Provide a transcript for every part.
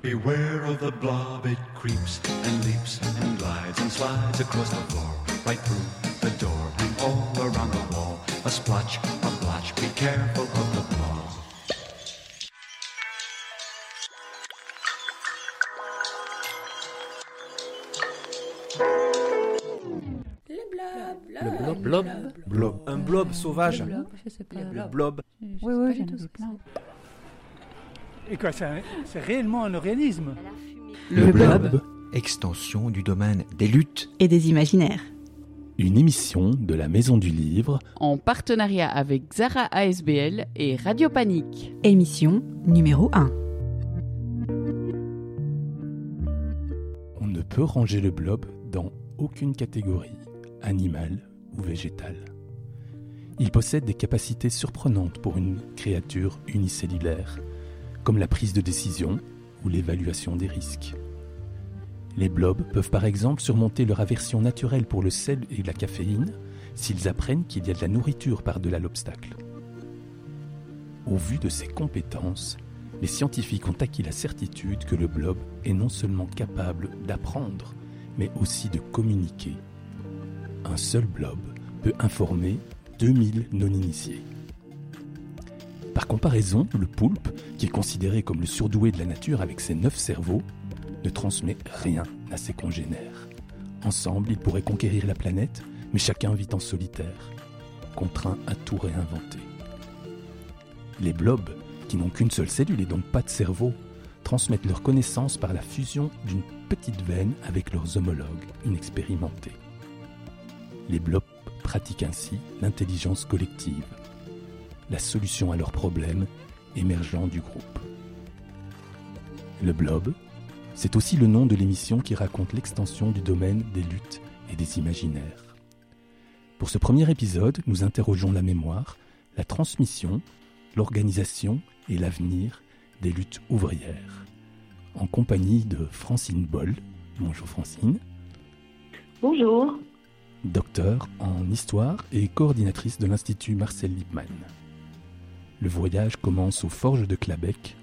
Beware of the blob, it creeps and leaps and glides and slides across the floor, right through the door and all around the wall. A splotch, a blotch, be careful of the blob. Le blob, blob, blob, un blob sauvage. Le blob. Oui, oui, j'en ai plein. Et quoi, c'est réellement un organisme? Le blob extension du domaine des luttes. et des imaginaires. Une émission de la Maison du Livre en partenariat avec Zara ASBL et Radio Panique. Émission numéro 1. On ne peut ranger le blob dans aucune catégorie, animale ou végétale. Il possède des capacités surprenantes pour une créature unicellulaire, comme la prise de décision ou l'évaluation des risques. Les blobs peuvent par exemple surmonter leur aversion naturelle pour le sel et la caféine s'ils apprennent qu'il y a de la nourriture par-delà l'obstacle. Au vu de ses compétences, les scientifiques ont acquis la certitude que le blob est non seulement capable d'apprendre, mais aussi de communiquer. Un seul blob peut informer 2000 non-initiés. Par comparaison, le poulpe, qui est considéré comme le surdoué de la nature avec ses neuf cerveaux, ne transmet rien à ses congénères. Ensemble, ils pourraient conquérir la planète, mais chacun vit en solitaire, contraint à tout réinventer. Les blobs, qui n'ont qu'une seule cellule et donc pas de cerveau, transmettent leurs connaissances par la fusion d'une petite veine avec leurs homologues inexpérimentés. Les blobs pratiquent ainsi l'intelligence collective, la solution à leurs problèmes émergeant du groupe. Le blob, c'est aussi le nom de l'émission qui raconte l'extension du domaine des luttes et des imaginaires. Pour ce premier épisode, nous interrogeons la mémoire, la transmission, l'organisation et l'avenir des luttes ouvrières, en compagnie de Francine Boll. Bonjour Francine. Bonjour. Docteur en histoire et coordinatrice de l'Institut Marcel Liebmann. Le voyage commence aux forges de Clabec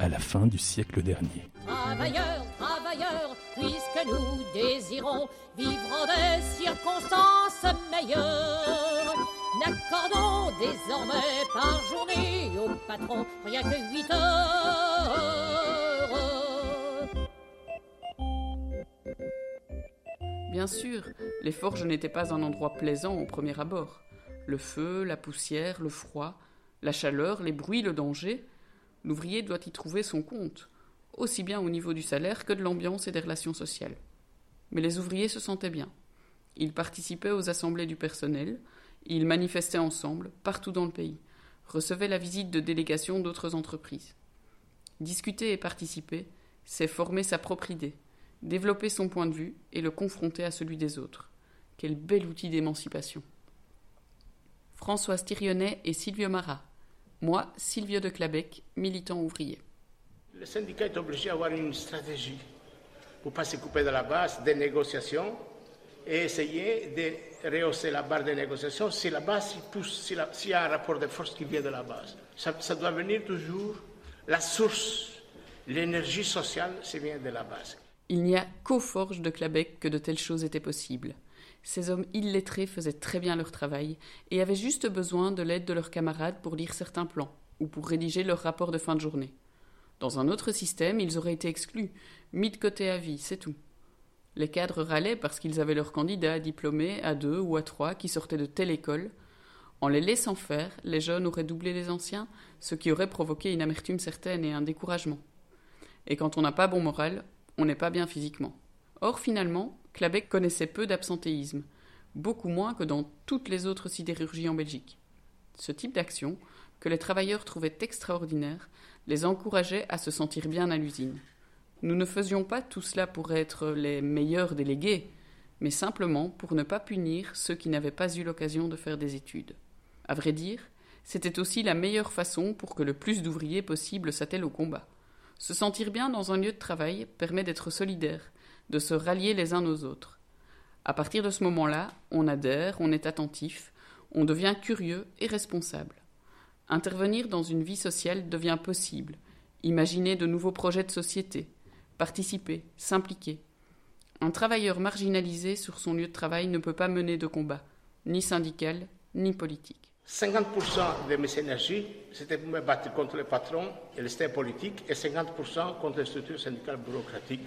à la fin du siècle dernier. Travailleurs, travailleurs, puisque nous désirons vivre en des circonstances meilleures, n'accordons désormais par journée au patron rien que 8 heures. Bien sûr, les forges n'étaient pas un endroit plaisant au premier abord. Le feu, la poussière, le froid, la chaleur, les bruits, le danger, l'ouvrier doit y trouver son compte, aussi bien au niveau du salaire que de l'ambiance et des relations sociales. Mais les ouvriers se sentaient bien. Ils participaient aux assemblées du personnel, ils manifestaient ensemble, partout dans le pays, recevaient la visite de délégations d'autres entreprises. Discuter et participer, c'est former sa propre idée, développer son point de vue et le confronter à celui des autres. Quel bel outil d'émancipation. Françoise Thirionnet et Silvio Marat. Moi, Silvio de Clabec, militant ouvrier. Le syndicat est obligé d'avoir une stratégie pour ne pas se couper de la base des négociations et essayer de rehausser la barre des négociations si la base pousse, s'il si y a un rapport de force qui vient de la base. Ça, ça doit venir toujours, la source, l'énergie sociale, c'est vient de la base. Il n'y a qu'aux forges de Clabec que de telles choses étaient possibles. Ces hommes illettrés faisaient très bien leur travail et avaient juste besoin de l'aide de leurs camarades pour lire certains plans ou pour rédiger leur rapport de fin de journée. Dans un autre système, ils auraient été exclus, mis de côté à vie, c'est tout. Les cadres râlaient parce qu'ils avaient leurs candidats diplômés à deux ou à trois qui sortaient de telle école. En les laissant faire, les jeunes auraient doublé les anciens, ce qui aurait provoqué une amertume certaine et un découragement. Et quand on n'a pas bon moral, on n'est pas bien physiquement. Or, finalement, Clabec connaissait peu d'absentéisme, beaucoup moins que dans toutes les autres sidérurgies en Belgique. Ce type d'action, que les travailleurs trouvaient extraordinaire, les encourageait à se sentir bien à l'usine. Nous ne faisions pas tout cela pour être les meilleurs délégués, mais simplement pour ne pas punir ceux qui n'avaient pas eu l'occasion de faire des études. À vrai dire, c'était aussi la meilleure façon pour que le plus d'ouvriers possible s'attellent au combat. Se sentir bien dans un lieu de travail permet d'être solidaire, de se rallier les uns aux autres. À partir de ce moment-là, on adhère, on est attentif, on devient curieux et responsable. Intervenir dans une vie sociale devient possible. imaginer de nouveaux projets de société, participer, s'impliquer. Un travailleur marginalisé sur son lieu de travail ne peut pas mener de combat, ni syndical, ni politique. 50% de mes énergies, c'était pour me battre contre les patrons et les système politique, et 50% contre les structures syndicales bureaucratiques,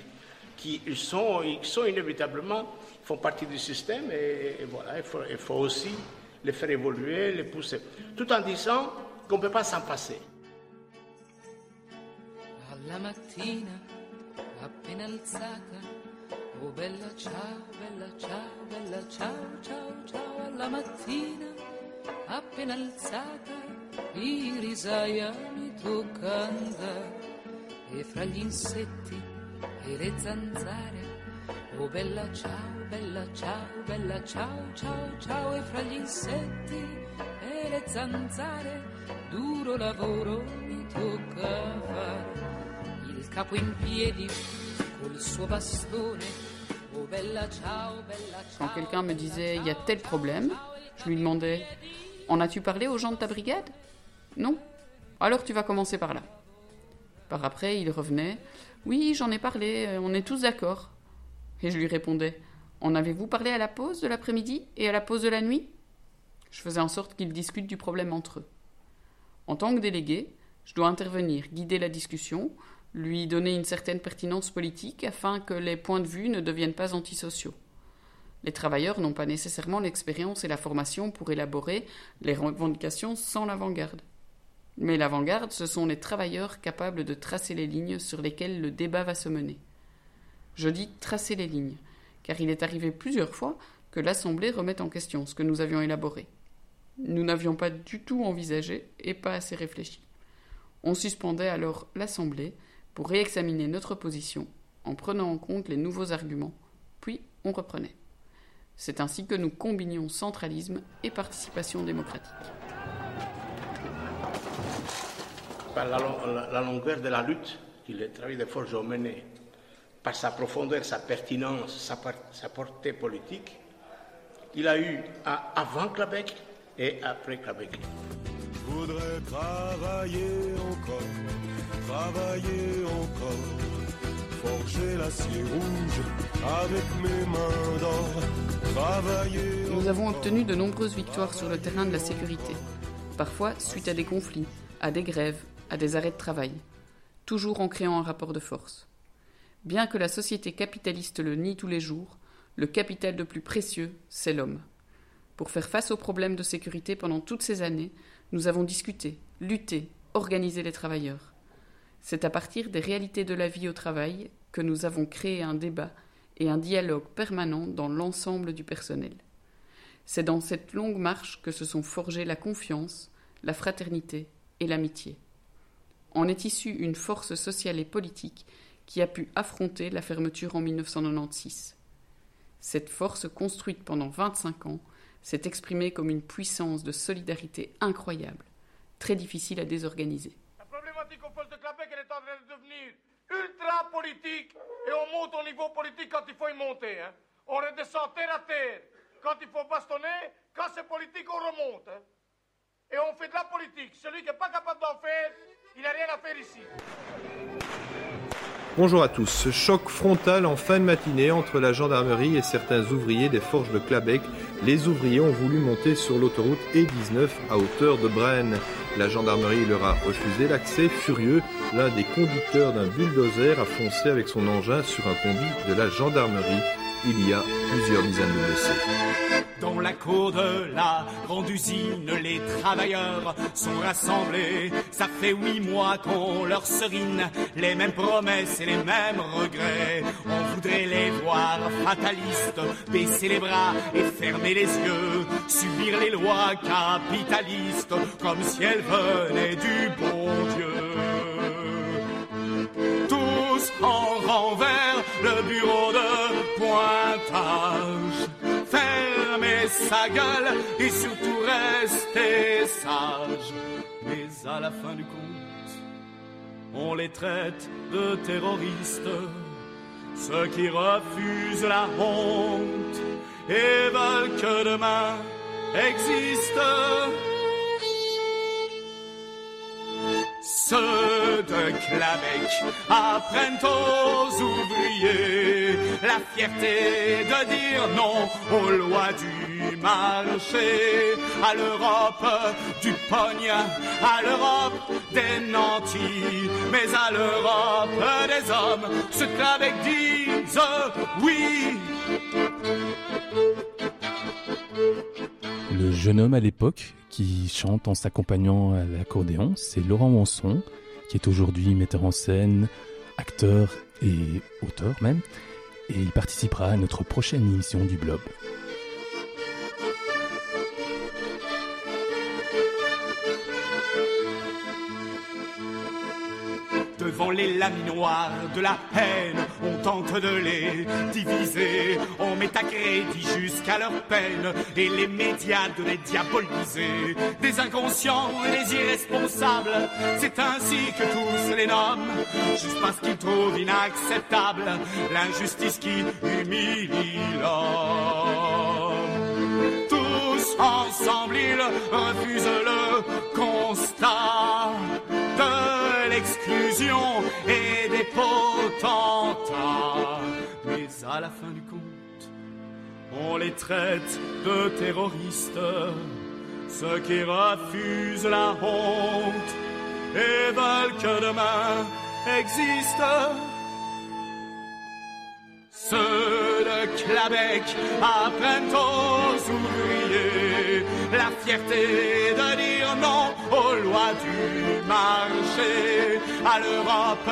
qui sont, sont inévitablement, font partie du système, et, et voilà, il faut, il faut aussi les faire évoluer, les pousser, tout en disant qu'on ne peut pas s'en passer. alla mattina appena alzata oh bella ciao bella ciao bella ciao ciao ciao alla mattina appena alzata irisaia mi tocca andare e fra gli insetti e le zanzare oh bella ciao bella ciao bella ciao ciao ciao e fra gli insetti e le zanzare duro lavoro mi tocca fare il capo in piedi col suo bastone. Oh bella ciao, bella ciao. Quand quelqu'un me disait il y a tel problème, je lui demandais En as-tu parlé aux gens de ta brigade? Non Alors tu vas commencer par là. Par après, il revenait Oui, j'en ai parlé, euh, on est tous d'accord. Et je lui répondais En avez-vous parlé à la pause de l'après-midi et à la pause de la nuit? Je faisais en sorte qu'ils discutent du problème entre eux. En tant que délégué, je dois intervenir, guider la discussion, lui donner une certaine pertinence politique afin que les points de vue ne deviennent pas antisociaux. Les travailleurs n'ont pas nécessairement l'expérience et la formation pour élaborer les revendications sans l'avant-garde. Mais l'avant-garde, ce sont les travailleurs capables de tracer les lignes sur lesquelles le débat va se mener. Je dis tracer les lignes, car il est arrivé plusieurs fois que l'Assemblée remette en question ce que nous avions élaboré. Nous n'avions pas du tout envisagé et pas assez réfléchi. On suspendait alors l'Assemblée pour réexaminer notre position en prenant en compte les nouveaux arguments, puis on reprenait. C'est ainsi que nous combinions centralisme et participation démocratique. Par la, la, la longueur de la lutte que le travail de forge a mené, par sa profondeur, sa pertinence, sa, sa portée politique, il a eu à, avant Québec et après Québec. Je voudrais travailler encore, travailler encore, forger l'acier rouge avec mes mains d'or, travailler. Nous avons obtenu de nombreuses victoires sur le terrain de la sécurité, parfois suite à des conflits, à des grèves, à des arrêts de travail, toujours en créant un rapport de force. Bien que la société capitaliste le nie tous les jours, le capital le plus précieux, c'est l'homme. Pour faire face aux problèmes de sécurité pendant toutes ces années, nous avons discuté, lutté, organisé les travailleurs. C'est à partir des réalités de la vie au travail que nous avons créé un débat et un dialogue permanent dans l'ensemble du personnel. C'est dans cette longue marche que se sont forgées la confiance, la fraternité et l'amitié. En est issue une force sociale et politique qui a pu affronter la fermeture en 1996. Cette force construite pendant 25 ans s'est exprimée comme une puissance de solidarité incroyable, très difficile à désorganiser. La problématique au poste de Québec, elle est en train de devenir ultra politique et on monte au niveau politique quand il faut y monter. Hein. On redescend terre à terre. Quand il faut bastonner, quand c'est politique, on remonte. Hein. Et on fait de la politique. Celui qui n'est pas capable d'en faire, il à faire. Bonjour à tous. Choc frontal en fin de matinée entre la gendarmerie et certains ouvriers des forges de Clabec. Les ouvriers ont voulu monter sur l'autoroute E19 à hauteur de Brenne. La gendarmerie leur a refusé l'accès. Furieux, l'un des conducteurs d'un bulldozer a foncé avec son engin sur un combi de la gendarmerie. Il y a plusieurs dizaines de. Dans la cour de la grande usine, les travailleurs sont rassemblés. Ça fait huit mois qu'on leur serine les mêmes promesses et les mêmes regrets. On voudrait les voir fatalistes, baisser les bras et fermer les yeux, subir les lois capitalistes comme si elles venaient du bon Dieu. Tous en rang vers le bureau Gueule et surtout rester sage. Mais à la fin du compte, on les traite de terroristes. Ceux qui refusent la honte et veulent que demain existe. Ceux de Clabec apprennent aux ouvriers la fierté de dire non aux lois du marché, à l'Europe du pogne, à l'Europe des nantis, mais à l'Europe des hommes, ceux de Clabec disent oui. Le jeune homme à l'époque qui chante en s'accompagnant à l'accordéon, c'est Laurent Wanson, qui est aujourd'hui metteur en scène, acteur et auteur même, et il participera à notre prochaine émission du Blob. Devant les laminoirs de la haine, on tente de les diviser. On met à crédit jusqu'à leur peine et les médias de les diaboliser. Des inconscients et des irresponsables, c'est ainsi que tous les nomment, juste parce qu'ils trouvent inacceptable l'injustice qui humilie l'homme. Tous ensemble, ils refusent le constat et des potentats. Mais à la fin du compte, on les traite de terroristes, ceux qui refusent la honte et veulent que demain existe. Ceux de Clabec apprennent aux ouvriers la fierté de dire non aux lois du marché, à l'Europe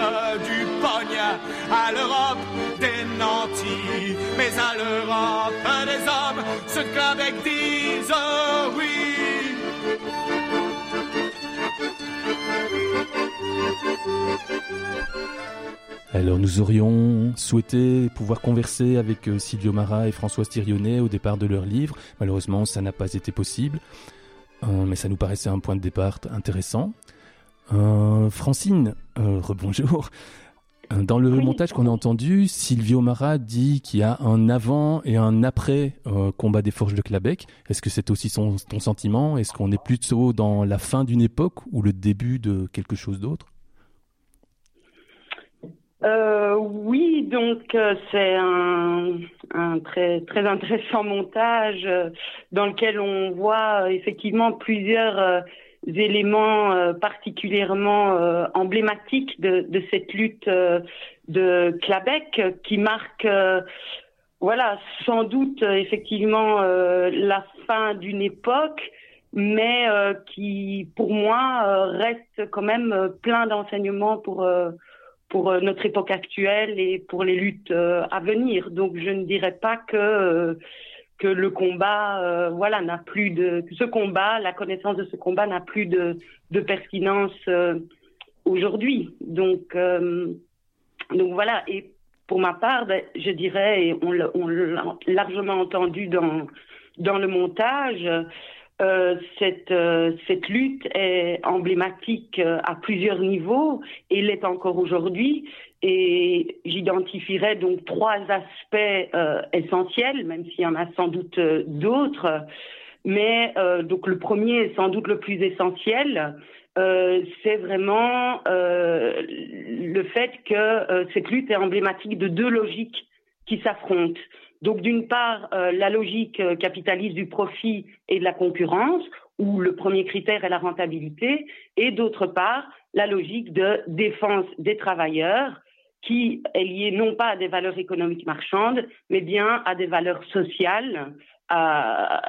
du pogne, à l'Europe des nantis, mais à l'Europe des hommes, ceux de Clabec disent oui. Alors nous aurions souhaité pouvoir converser avec euh, Silvio Mara et Françoise Thirionnet au départ de leur livre. Malheureusement, ça n'a pas été possible, euh, mais ça nous paraissait un point de départ intéressant. Euh, Francine, euh, rebonjour. Dans le montage qu'on a entendu, Silvio Mara dit qu'il y a un avant et un après euh, combat des forges de Clabec. Est-ce que c'est aussi son, ton sentiment? Est-ce qu'on est plutôt dans la fin d'une époque ou le début de quelque chose d'autre? Euh, oui, donc euh, c'est un, un très très intéressant montage euh, dans lequel on voit effectivement plusieurs éléments euh, particulièrement euh, emblématiques de, de cette lutte euh, de Clabec qui marque voilà sans doute effectivement euh, la fin d'une époque mais euh, qui pour moi euh, reste quand même plein d'enseignements pour pour notre époque actuelle et pour les luttes à venir. Donc je ne dirais pas que que le combat, euh, voilà, n'a plus de ce combat, la connaissance de ce combat n'a plus de de pertinence euh, aujourd'hui. Donc euh, donc voilà. Et pour ma part, ben, je dirais, on l'a largement entendu dans dans le montage. Cette, cette lutte est emblématique à plusieurs niveaux et l'est encore aujourd'hui. Et j'identifierais donc trois aspects euh, essentiels, même s'il y en a sans doute euh, d'autres. Mais euh, donc le premier est sans doute le plus essentiel. C'est vraiment le fait que cette lutte est emblématique de deux logiques qui s'affrontent. Donc d'une part, la logique capitaliste du profit et de la concurrence, où le premier critère est la rentabilité, et d'autre part, la logique de défense des travailleurs, qui est liée non pas à des valeurs économiques marchandes, mais bien à des valeurs sociales, à,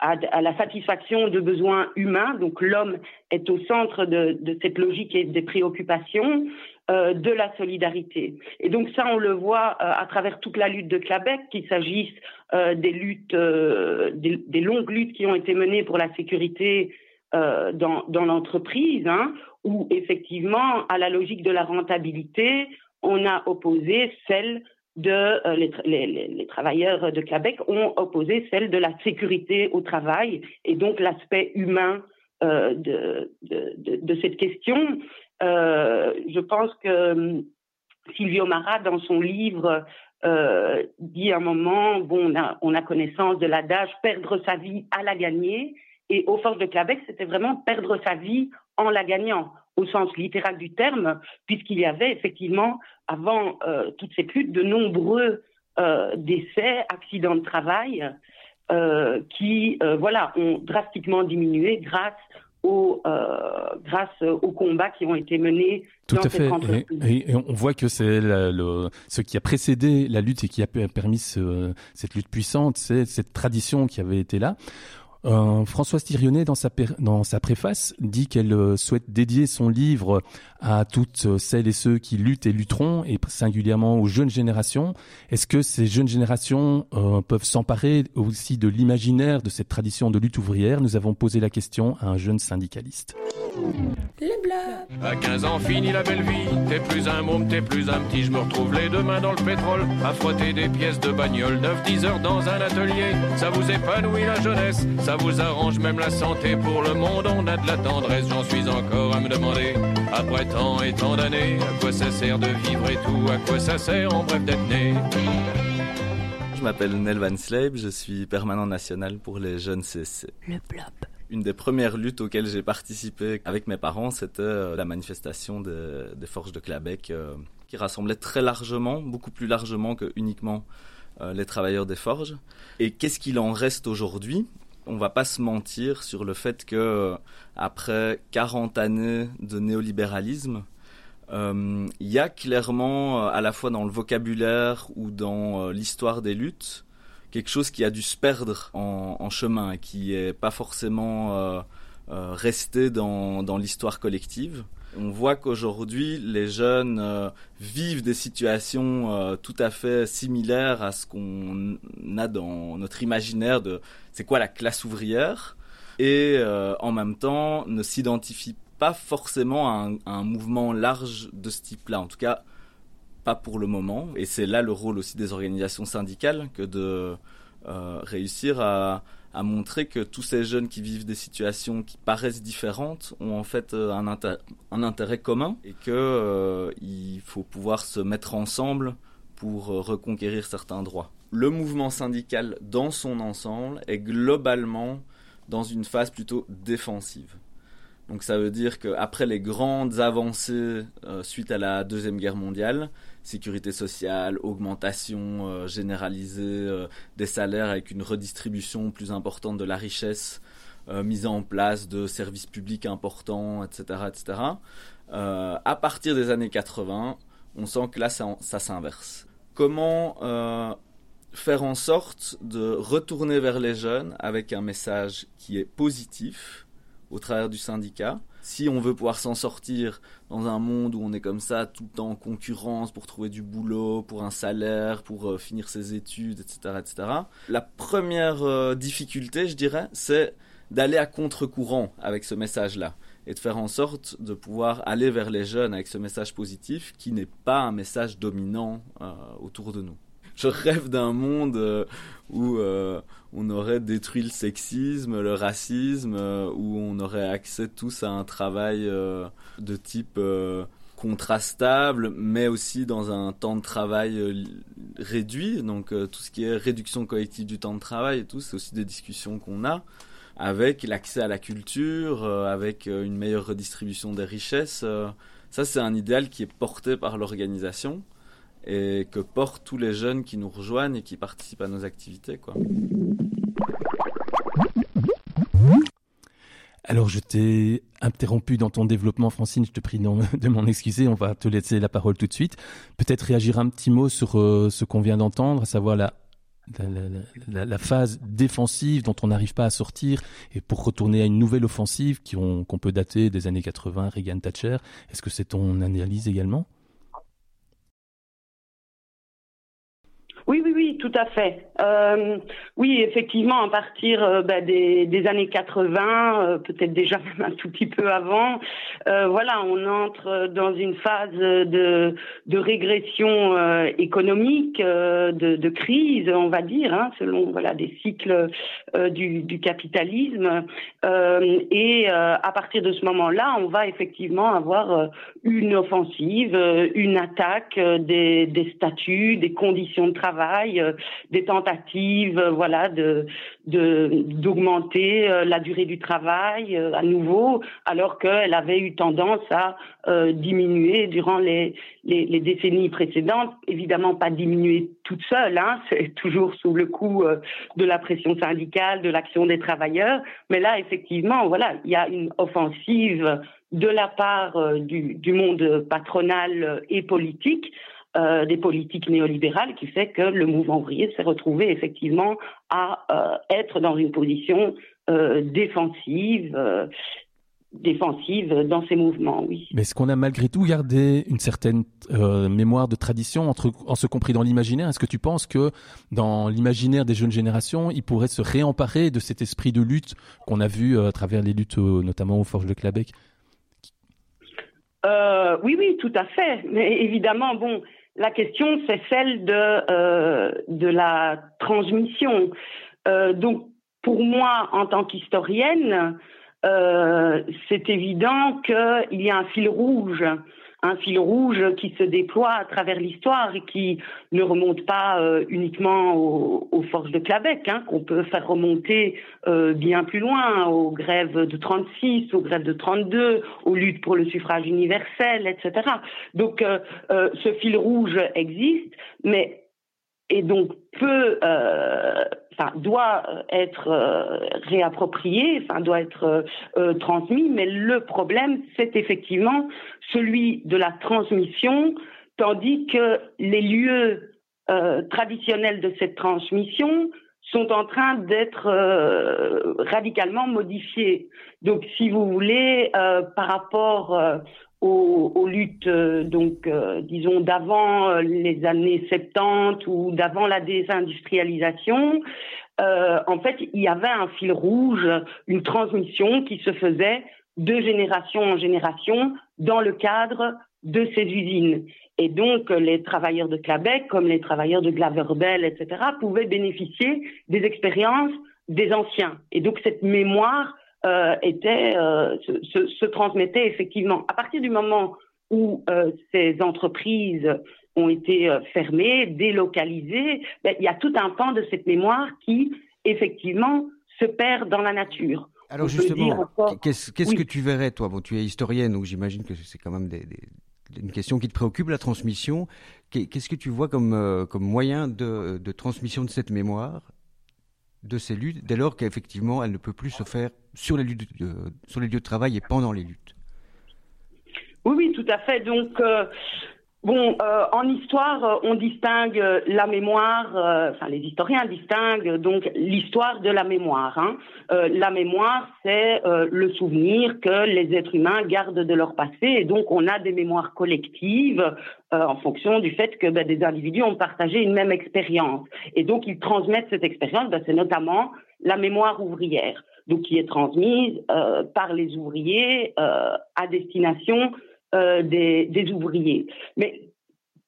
la satisfaction de besoins humains. Donc l'homme est au centre de, cette logique et des préoccupations euh, de la solidarité. Et donc ça, on le voit euh, à travers toute la lutte de Clabec, qu'il s'agisse euh, des luttes, des, longues luttes qui ont été menées pour la sécurité dans, dans l'entreprise, hein, où effectivement, à la logique de la rentabilité, on a opposé celle de euh, les, les, travailleurs de Québec ont opposé celle de la sécurité au travail et donc l'aspect humain euh, de, de, cette question. Euh, je pense que hum, Silvio Marat, dans son livre, dit à un moment, bon, on a, on a connaissance de l'adage perdre sa vie à la gagner, et aux forces de Québec, c'était vraiment perdre sa vie en la gagnant. Au sens littéral du terme, puisqu'il y avait effectivement, avant toutes ces luttes, de nombreux décès, accidents de travail, qui voilà, ont drastiquement diminué grâce aux, grâce aux combats qui ont été menés tout à fait. Et, on voit que c'est le, ce qui a précédé la lutte et qui a permis ce, cette lutte puissante, c'est cette tradition qui avait été là. Euh, Françoise Thirionnet, dans sa, dans sa préface, dit qu'elle euh, souhaite dédier son livre à toutes celles et ceux qui luttent et lutteront, et singulièrement aux jeunes générations. Est-ce que ces jeunes générations euh, peuvent s'emparer aussi de l'imaginaire de cette tradition de lutte ouvrière? Nous avons posé la question à un jeune syndicaliste. Le blob. À 15 ans, fini la belle vie. T'es plus un môme, t'es plus un petit. Je me retrouve les deux mains dans le pétrole, à frotter des pièces de bagnole. 9-10 heures dans un atelier, ça vous épanouit la jeunesse. Ça vous arrange même la santé. Pour le monde, on a de la tendresse. J'en suis encore à me demander, après tant et tant d'années, à quoi ça sert de vivre et tout. À quoi ça sert en bref d'être né? Je m'appelle Nel Van Sleib, je suis permanent national pour les jeunes CSC. Le blob. Une des premières luttes auxquelles j'ai participé avec mes parents, c'était euh, la manifestation des, forges de Clabec, euh, qui rassemblait très largement, beaucoup plus largement que uniquement euh, les travailleurs des forges. Et qu'est-ce qu'il en reste aujourd'hui? On va pas se mentir sur le fait que après 40 années de néolibéralisme, il y a clairement, à la fois dans le vocabulaire ou dans l'histoire des luttes, quelque chose qui a dû se perdre en, chemin et qui n'est pas forcément euh, euh, resté dans l'histoire collective. On voit qu'aujourd'hui, les jeunes euh, vivent des situations tout à fait similaires à ce qu'on a dans notre imaginaire de c'est quoi la classe ouvrière et en même temps ne s'identifient pas forcément à un, mouvement large de ce type-là. En tout cas, pour le moment. Et c'est là le rôle aussi des organisations syndicales que de euh, réussir à, montrer que tous ces jeunes qui vivent des situations qui paraissent différentes ont en fait euh, un, intérêt commun et que euh, faut pouvoir se mettre ensemble pour reconquérir certains droits. Le mouvement syndical dans son ensemble est globalement dans une phase plutôt défensive. Donc ça veut dire qu'après les grandes avancées suite à la Deuxième Guerre mondiale, sécurité sociale, augmentation euh, généralisée euh, des salaires avec une redistribution plus importante de la richesse, euh, mise en place de services publics importants, etc. etc. à partir des années 80, on sent que là, ça, ça s'inverse. Comment faire en sorte de retourner vers les jeunes avec un message qui est positif au travers du syndicat si on veut pouvoir s'en sortir dans un monde où on est comme ça, tout le temps en concurrence pour trouver du boulot, pour un salaire, pour euh, finir ses études, etc., etc. La première euh, difficulté, je dirais, c'est d'aller à contre-courant avec ce message-là et de faire en sorte de pouvoir aller vers les jeunes avec ce message positif qui n'est pas un message dominant euh, autour de nous je rêve d'un monde euh, où euh, on aurait détruit le sexisme, le racisme, euh, où on aurait accès tous à un travail de type contrastable, mais aussi dans un temps de travail réduit. Donc tout ce qui est réduction collective du temps de travail et tout, c'est aussi des discussions qu'on a avec l'accès à la culture, avec une meilleure redistribution des richesses. ça, c'est un idéal qui est porté par l'organisation et que portent tous les jeunes qui nous rejoignent et qui participent à nos activités. Quoi. Alors, je t'ai interrompu dans ton développement, Francine. Je te prie de m'en excuser. On va te laisser la parole tout de suite. Peut-être réagir un petit mot sur euh, ce qu'on vient d'entendre, à savoir la, phase défensive dont on n'arrive pas à sortir et pour retourner à une nouvelle offensive qu'on peut dater des années 80, Reagan-Thatcher. Est-ce que c'est ton analyse également? Oui, oui, tout à fait. Euh, oui, effectivement, à partir euh, bah, des, années 80, euh, peut-être déjà un tout petit peu avant, voilà, on entre dans une phase de, régression économique, de, crise, on va dire, hein, selon voilà des cycles du, capitalisme. et à partir de ce moment-là, on va effectivement avoir une offensive, une attaque des statuts, des conditions de travail travail, des tentatives, voilà, de d'augmenter la durée du travail à nouveau, alors qu'elle avait eu tendance à diminuer durant les, décennies précédentes. Évidemment, pas diminuer toute seule, hein, c'est toujours sous le coup de la pression syndicale, de l'action des travailleurs. Mais là, effectivement, voilà, il y a une offensive de la part euh, du, du, monde patronal et politique, euh, des politiques néolibérales, qui fait que le mouvement ouvrier s'est retrouvé effectivement à euh, être dans une position euh, défensive défensive dans ces mouvements, oui. Mais est-ce qu'on a malgré tout gardé une certaine mémoire de tradition, entre, en ce compris dans l'imaginaire? Est-ce que tu penses que dans l'imaginaire des jeunes générations, ils pourraient se réemparer de cet esprit de lutte qu'on a vu à travers les luttes, notamment aux Forges de Clabec euh, Oui, oui, tout à fait. Mais évidemment, bon, la question, c'est celle de, euh, de la transmission. Euh, donc, pour moi, en tant qu'historienne, euh, c'est évident qu'il y a un fil rouge, un fil rouge qui se déploie à travers l'histoire et qui ne remonte pas euh, uniquement aux, aux, forces de Clabec, hein, qu'on peut faire remonter euh, bien plus loin, aux grèves de 36, aux grèves de 32, aux luttes pour le suffrage universel, etc. Donc euh, euh, ce fil rouge existe, mais et donc peut, euh, enfin doit être euh, réapproprié, doit être euh, transmis. Mais le problème, c'est effectivement celui de la transmission, tandis que les lieux traditionnels de cette transmission sont en train d'être radicalement modifiés. Donc, si vous voulez, par rapport aux, aux, luttes, euh, donc, euh, disons, d'avant euh, les années 70 ou d'avant la désindustrialisation, en fait, il y avait un fil rouge, une transmission qui se faisait de génération en génération dans le cadre de ces usines. Et donc, les travailleurs de Québec, comme les travailleurs de Glaverbell, etc., pouvaient bénéficier des expériences des anciens. Et donc, cette mémoire euh, était, euh, se, se, transmettait effectivement. À partir du moment où euh, ces entreprises ont été fermées, délocalisées, ben, il y a tout un pan de cette mémoire qui, effectivement, se perd dans la nature. Alors On justement, qu'est-ce qu oui. que tu verrais, toi? Bon, tu es historienne, donc j'imagine que c'est quand même des, des, une question qui te préoccupe, la transmission. Qu'est-ce que tu vois comme, euh, comme moyen de, de transmission de cette mémoire? De ces luttes dès lors qu'effectivement elle ne peut plus se faire sur les, lieux de travail et pendant les luttes. Oui, oui, tout à fait. Donc, euh, bon, euh, en histoire, on distingue la mémoire, euh, enfin les historiens distinguent donc l'histoire de la mémoire. Hein. Euh, la mémoire, c'est le souvenir que les êtres humains gardent de leur passé, et donc on a des mémoires collectives en fonction du fait que ben, des individus ont partagé une même expérience, et donc ils transmettent cette expérience. Ben, c'est notamment la mémoire ouvrière donc qui est transmise euh, par les ouvriers euh, à destination euh, des, des, ouvriers. Mais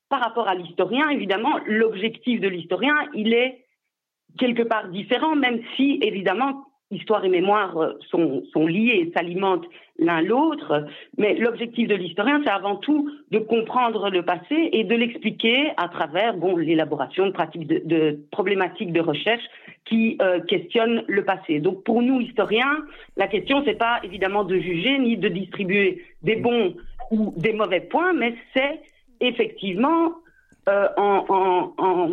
par rapport à l'historien, évidemment, l'objectif de l'historien, il est quelque part différent, même si, évidemment, histoire et mémoire sont, sont liés et s'alimentent l'un l'autre, mais l'objectif de l'historien, c'est avant tout de comprendre le passé et de l'expliquer à travers bon, l'élaboration de pratiques de, problématiques de recherche qui euh, questionnent le passé. Donc pour nous, historiens, la question, c'est pas évidemment de juger ni de distribuer des bons ou des mauvais points, mais c'est effectivement euh, en, en, en,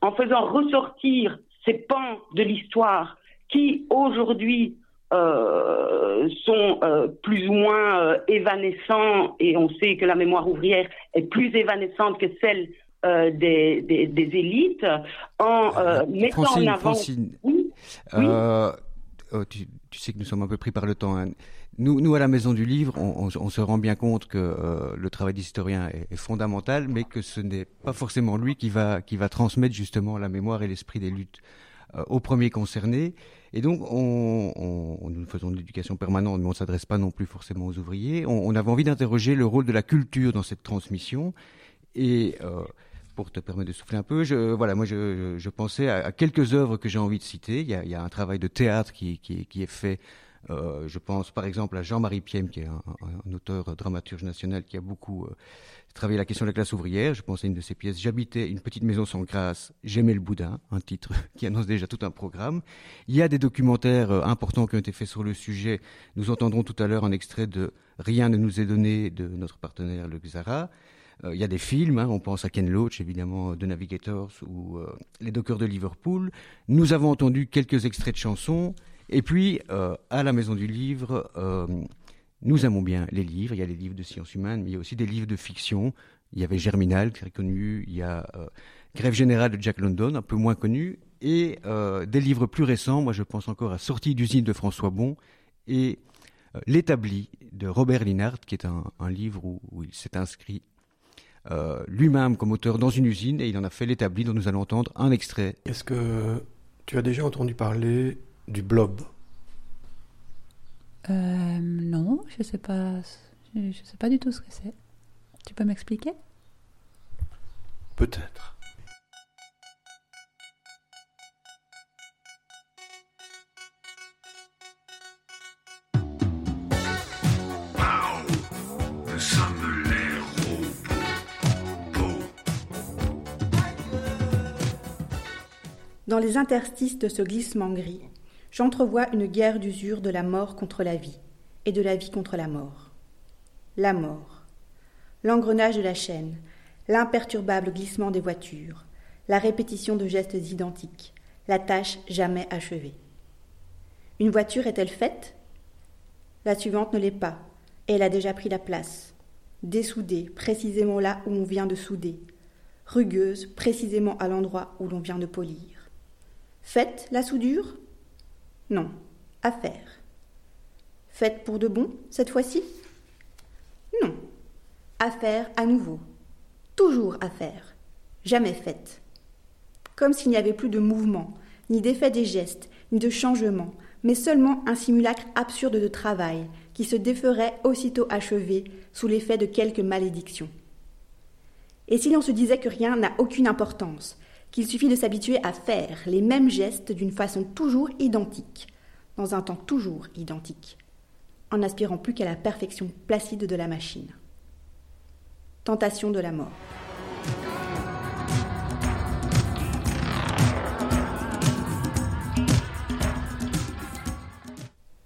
en faisant ressortir ces pans de l'histoire qui aujourd'hui euh, sont euh, plus ou moins évanescents et on sait que la mémoire ouvrière est plus évanescente que celle des, des, des, élites en mettant Francine, en avant. Francine, oui, oui. Oh, tu, tu, sais que nous sommes un peu pris par le temps. Hein. Nous, nous, à la Maison du Livre, on, on, on se rend bien compte que le travail d'historien est, est, fondamental, mais que ce n'est pas forcément lui qui va, qui va transmettre justement la mémoire et l'esprit des luttes aux premiers concernés. Et donc, on, nous faisons de l'éducation permanente, mais on ne s'adresse pas non plus forcément aux ouvriers. On, avait envie d'interroger le rôle de la culture dans cette transmission. Et euh, pour te permettre de souffler un peu, je, voilà, moi, je, je pensais à, à quelques œuvres que j'ai envie de citer. Il y, a, il y, a, un travail de théâtre qui, qui, qui est fait Euh, je pense par exemple à Jean-Marie Piem, qui est un, auteur dramaturge national qui a beaucoup euh, travaillé la question de la classe ouvrière. Je pense à une de ses pièces, J'habitais une petite maison sans grâce, j'aimais le boudin, un titre qui annonce déjà tout un programme. Il y a des documentaires euh, importants qui ont été faits sur le sujet. Nous entendrons tout à l'heure un extrait de Rien ne nous est donné de notre partenaire Le Xara. Il y a des films, hein, on pense à Ken Loach, évidemment, de Navigators ou Les Dockers de Liverpool. Nous avons entendu quelques extraits de chansons. Et puis, euh, à la Maison du Livre, euh, nous aimons bien les livres. Il y a les livres de sciences humaines, mais il y a aussi des livres de fiction. Il y avait Germinal, très connu. Il y a euh, Grève générale de Jack London, un peu moins connu. Et des livres plus récents, moi je pense encore à Sortie d'usine de François Bon et L'établi de Robert Linhart, qui est un, livre où, où il s'est inscrit lui-même comme auteur dans une usine et il en a fait l'établi dont nous allons entendre un extrait. Est-ce que tu as déjà entendu parler du blob euh, Non, je sais pas. Je, sais pas du tout ce que c'est. Tu peux m'expliquer? Peut-être. Dans les interstices de ce glissement gris, j'entrevois une guerre d'usure de la mort contre la vie et de la vie contre la mort. La mort. L'engrenage de la chaîne, l'imperturbable glissement des voitures, la répétition de gestes identiques, la tâche jamais achevée. Une voiture est-elle faite? La suivante ne l'est pas, elle a déjà pris la place. Dessoudée, précisément là où on vient de souder. Rugueuse, précisément à l'endroit où l'on vient de polir. Faite la soudure? Non, à faire. Faites pour de bon, cette fois-ci Non, à à nouveau. Toujours à. Jamais faite. Comme s'il n'y avait plus de mouvement, ni d'effet des gestes, ni de changement, mais seulement un simulacre absurde de travail qui se déferait aussitôt achevé sous l'effet de quelques malédictions. Et si l'on se disait que rien n'a aucune importance, qu'il suffit de s'habituer à faire les mêmes gestes d'une façon toujours identique, dans un temps toujours identique, en n'aspirant plus qu'à la perfection placide de la machine. Tentation de la mort.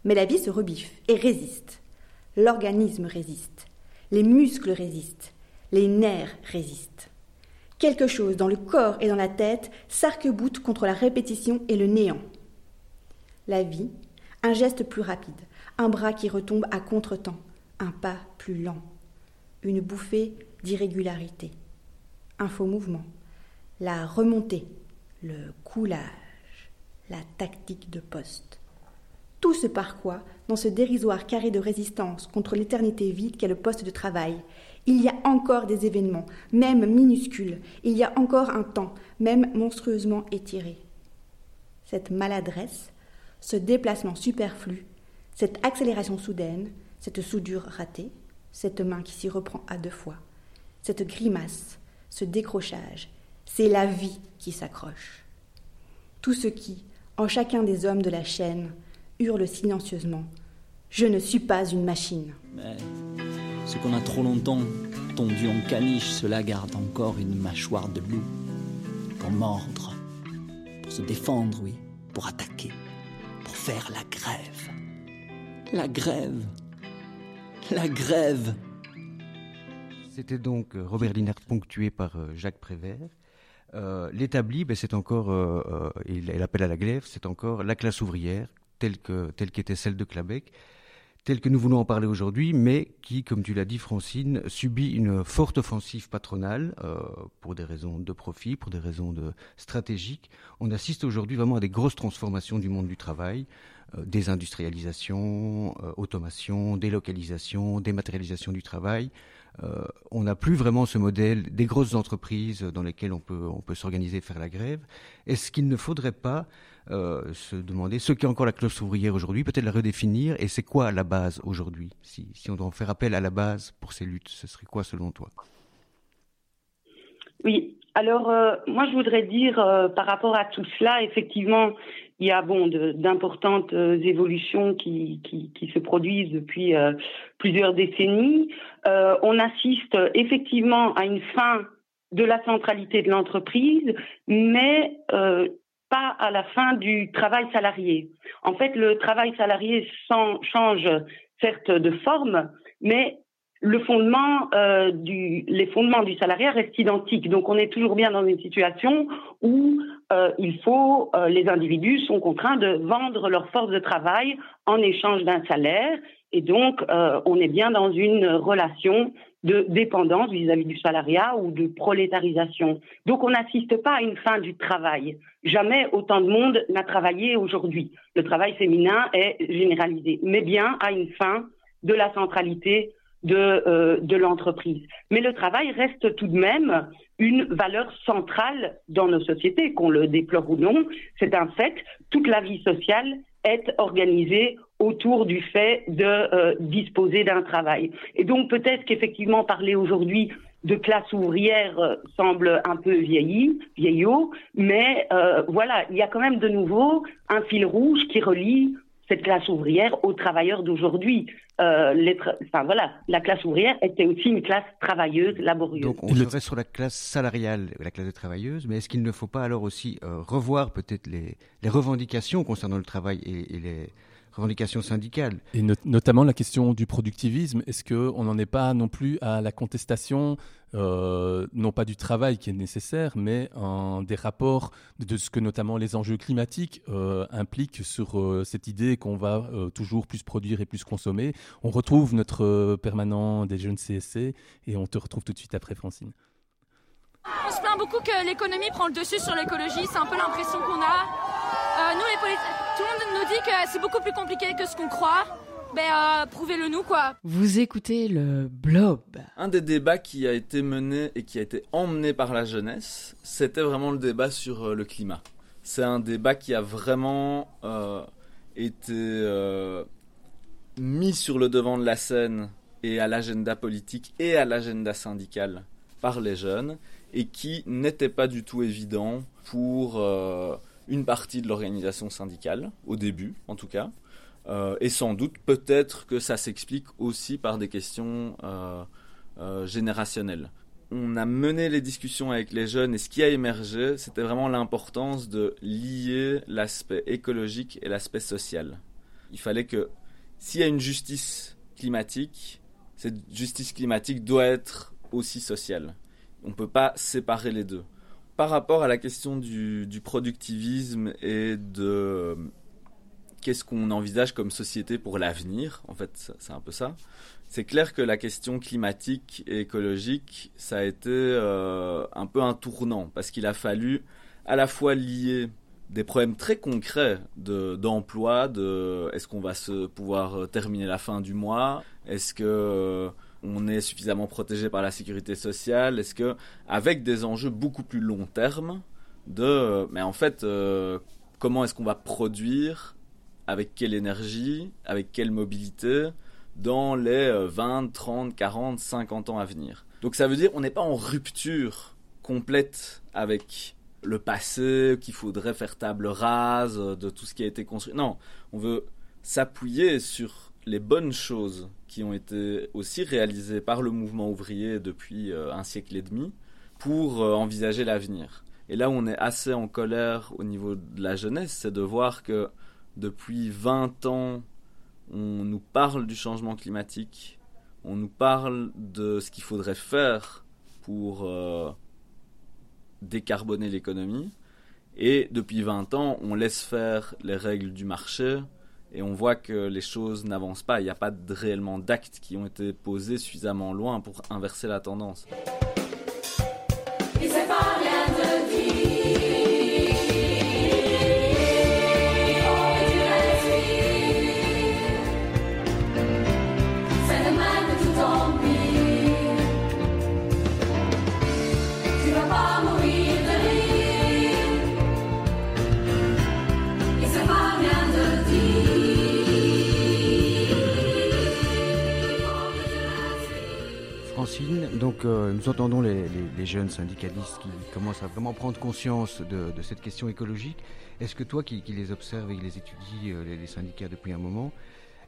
Mais la vie se rebiffe et résiste. L'organisme résiste. Les muscles résistent. Les nerfs résistent. Quelque chose dans le corps et dans la tête s'arc-boute contre la répétition et le néant. La vie, un geste plus rapide, un bras qui retombe à contretemps, un pas plus lent, une bouffée d'irrégularité, un faux mouvement, la remontée, le coulage, la tactique de poste. Tout ce par quoi, dans ce dérisoire carré de résistance contre l'éternité vide qu'est le poste de travail, il y a encore des événements, même minuscules, il y a encore un temps, même monstrueusement étiré. Cette maladresse, ce déplacement superflu, cette accélération soudaine, cette soudure ratée, cette main qui s'y reprend à deux fois, cette grimace, ce décrochage, c'est la vie qui s'accroche. Tout ce qui, en chacun des hommes de la chaîne, hurle silencieusement Je ne suis pas une machine. Ce qu'on a trop longtemps tondu en caniche, cela garde encore une mâchoire de loup. Pour mordre, pour se défendre, oui, pour attaquer, pour faire la grève. La grève. La grève. C'était donc euh, Robert Linhart ponctué par euh, Jacques Prévert. Euh, L'établi, ben, c'est encore, euh, il, à la grève, c'est encore la classe ouvrière, telle qu'était celle de Clabec tel que nous voulons en parler aujourd'hui, mais qui, comme tu l'as dit Francine, subit une forte offensive patronale euh, pour des raisons de profit, pour des raisons de stratégiques. On assiste aujourd'hui vraiment à des grosses transformations du monde du travail, euh, désindustrialisation, euh, automation, délocalisation, dématérialisation du travail. on n'a plus vraiment ce modèle des grosses entreprises dans lesquelles on peut, on peut s'organiser faire la grève. Est-ce qu'il ne faudrait pas euh, se demander ce qu'est encore la classe ouvrière aujourd'hui, peut-être la redéfinir, et c'est quoi la base aujourd'hui? Si, si, on doit en faire appel à la base pour ces luttes, ce serait quoi selon toi? Oui, alors euh, moi je voudrais dire euh, par rapport à tout cela, effectivement, il y a bon d'importantes évolutions qui, qui, qui, se produisent depuis plusieurs décennies. on assiste effectivement à une fin de la centralité de l'entreprise, mais pas à la fin du travail salarié. En fait, le travail salarié change certes de forme, mais euh, les fondements du salariat restent identiques. Donc, on est toujours bien dans une situation où euh, il faut, euh, les individus sont contraints de vendre leur force de travail en échange d'un salaire, et donc on est bien dans une relation de dépendance vis-à-vis du salariat ou de prolétarisation. Donc on n'assiste pas à une fin du travail. Jamais autant de monde n'a travaillé aujourd'hui. Le travail féminin est généralisé, mais bien à une fin de la centralité de, euh, de l'entreprise. Mais le travail reste tout de même une valeur centrale dans nos sociétés, qu'on le déplore ou non. C'est un fait. Toute la vie sociale est organisée autour du fait de euh, disposer d'un travail. Et donc peut-être qu'effectivement parler aujourd'hui de classe ouvrière euh, semble un peu vieilli, vieillot, mais euh, voilà, il y a quand même de nouveau un fil rouge qui relie cette classe ouvrière aux travailleurs d'aujourd'hui. enfin voilà, la classe ouvrière était aussi une classe travailleuse, laborieuse. Donc on serait sur la classe salariale, la classe de travailleuse, mais est-ce qu'il ne faut pas alors aussi revoir peut-être les, les, revendications concernant le travail et, et les revendications syndicales. Et notamment la question du productivisme. Est-ce qu'on n'en est pas non plus à la contestation, euh, non pas du travail qui est nécessaire, mais des rapports de ce que notamment les enjeux climatiques euh, impliquent sur euh, cette idée qu'on va toujours plus produire et plus consommer On retrouve notre permanent des jeunes CSC et on te retrouve tout de suite après Francine. On se plaint beaucoup que l'économie prend le dessus sur l'écologie, c'est un peu l'impression qu'on a. nous, les tout le monde nous dit que c'est beaucoup plus compliqué que ce qu'on croit. Ben, euh, prouvez-le nous, quoi. Vous écoutez le Blob. Un des débats qui a été mené et qui a été emmené par la jeunesse, c'était vraiment le débat sur euh, le climat. C'est un débat qui a vraiment euh, été mis sur le devant de la scène et à l'agenda politique et à l'agenda syndical par les jeunes et qui n'était pas du tout évident pour une partie de l'organisation syndicale, au début en tout cas, euh, et sans doute peut-être que ça s'explique aussi par des questions euh, euh, générationnelles. On a mené les discussions avec les jeunes et ce qui a émergé, c'était vraiment l'importance de lier l'aspect écologique et l'aspect social. Il fallait que s'il y a une justice climatique, cette justice climatique doit être aussi sociale. On ne peut pas séparer les deux par rapport à la question du, productivisme et de euh, qu'est-ce qu'on envisage comme société pour l'avenir, en fait, c'est un peu ça. C'est clair que la question climatique et écologique, ça a été euh, un peu un tournant, parce qu'il a fallu à la fois lier des problèmes très concrets d'emploi, de, est-ce qu'on va se pouvoir euh, terminer la fin du mois, est-ce que on est suffisamment protégé par la sécurité sociale Est-ce que, avec des enjeux beaucoup plus long terme, de, mais en fait, euh, comment est-ce qu'on va produire, avec quelle énergie, avec quelle mobilité, dans les 20, 30, 40, 50 ans à venir? Donc ça veut dire on n'est pas en rupture complète avec le passé, qu'il faudrait faire table rase de tout ce qui a été construit. Non, on veut s'appuyer sur les bonnes choses qui ont été aussi réalisées par le mouvement ouvrier depuis euh, un siècle et demi pour euh, envisager l'avenir. Et là où on est assez en colère au niveau de la jeunesse, c'est de voir que depuis 20 ans, on nous parle du changement climatique, on nous parle de ce qu'il faudrait faire pour euh, décarboner l'économie, et depuis 20 ans, on laisse faire les règles du marché, et on voit que les choses n'avancent pas. Il n'y a pas réellement d'actes qui ont été posés suffisamment loin pour inverser la tendance. Donc, euh, nous entendons les, jeunes syndicalistes qui commencent à vraiment prendre conscience de, cette question écologique. Est-ce que toi, qui, les observes et qui les étudies, euh, les, syndicats depuis un moment,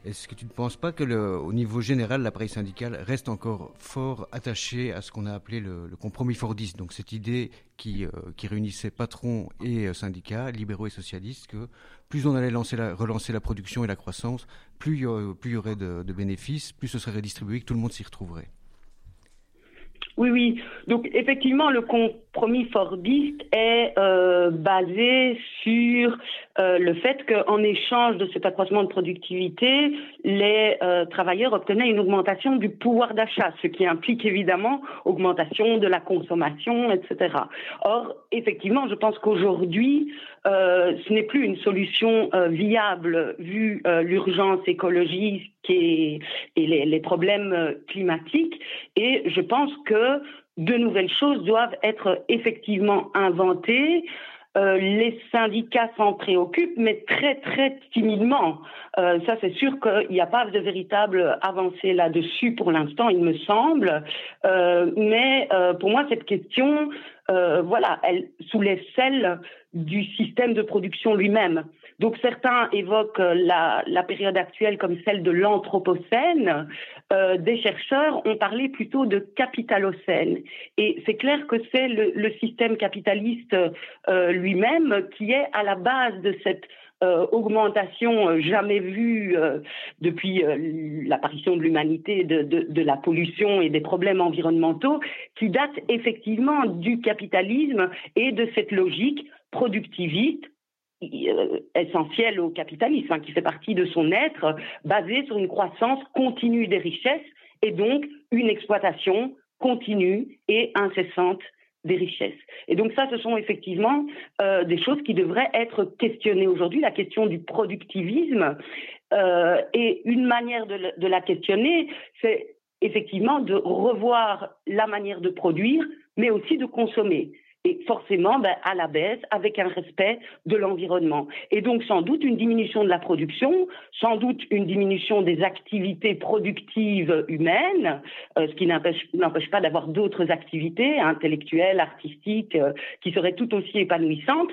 est-ce que tu ne penses pas que, au niveau général, l'appareil syndical reste encore fort attaché à ce qu'on a appelé le, compromis fordiste, donc cette idée qui, euh, réunissait patrons et syndicats, libéraux et socialistes, que plus on allait lancer la, relancer la production et la croissance, plus il y aurait, de, de bénéfices, plus ce serait redistribué, que tout le monde s'y retrouverait. Oui, oui. Donc effectivement, le compromis fordiste est euh, basé sur euh, le fait qu'en échange de cet accroissement de productivité, les euh, travailleurs obtenaient une augmentation du pouvoir d'achat, ce qui implique évidemment augmentation de la consommation, etc. Or, effectivement, je pense qu'aujourd'hui, ce n'est plus une solution viable vu l'urgence écologique et, les, problèmes climatiques. Et je pense que de nouvelles choses doivent être effectivement inventées. Euh, les syndicats s'en préoccupent, mais très très timidement. Euh, ça, c'est sûr qu'il n'y a pas de véritable avancée là-dessus pour l'instant, il me semble. Euh, mais pour moi, cette question, voilà, elle soulève celle du système de production lui-même. Donc certains évoquent euh, la, période actuelle comme celle de l'anthropocène. Euh, des chercheurs ont parlé plutôt de capitalocène. Et c'est clair que c'est le, système capitaliste euh, lui-même qui est à la base de cette euh, augmentation jamais vue euh, depuis l'apparition de l'humanité de, la pollution et des problèmes environnementaux, qui date effectivement du capitalisme et de cette logique productiviste euh, essentiel au capitalisme, hein, qui fait partie de son être, basé sur une croissance continue des richesses et donc une exploitation continue et incessante des richesses. Et donc ça, ce sont effectivement euh, des choses qui devraient être questionnées aujourd'hui, la question du productivisme. Euh, et une manière de, de la questionner, c'est effectivement de revoir la manière de produire, mais aussi de consommer et forcément ben, à la baisse avec un respect de l'environnement. Et donc sans doute une diminution de la production, sans doute une diminution des activités productives humaines, euh, ce qui n'empêche pas d'avoir d'autres activités intellectuelles, artistiques, euh, qui seraient tout aussi épanouissantes.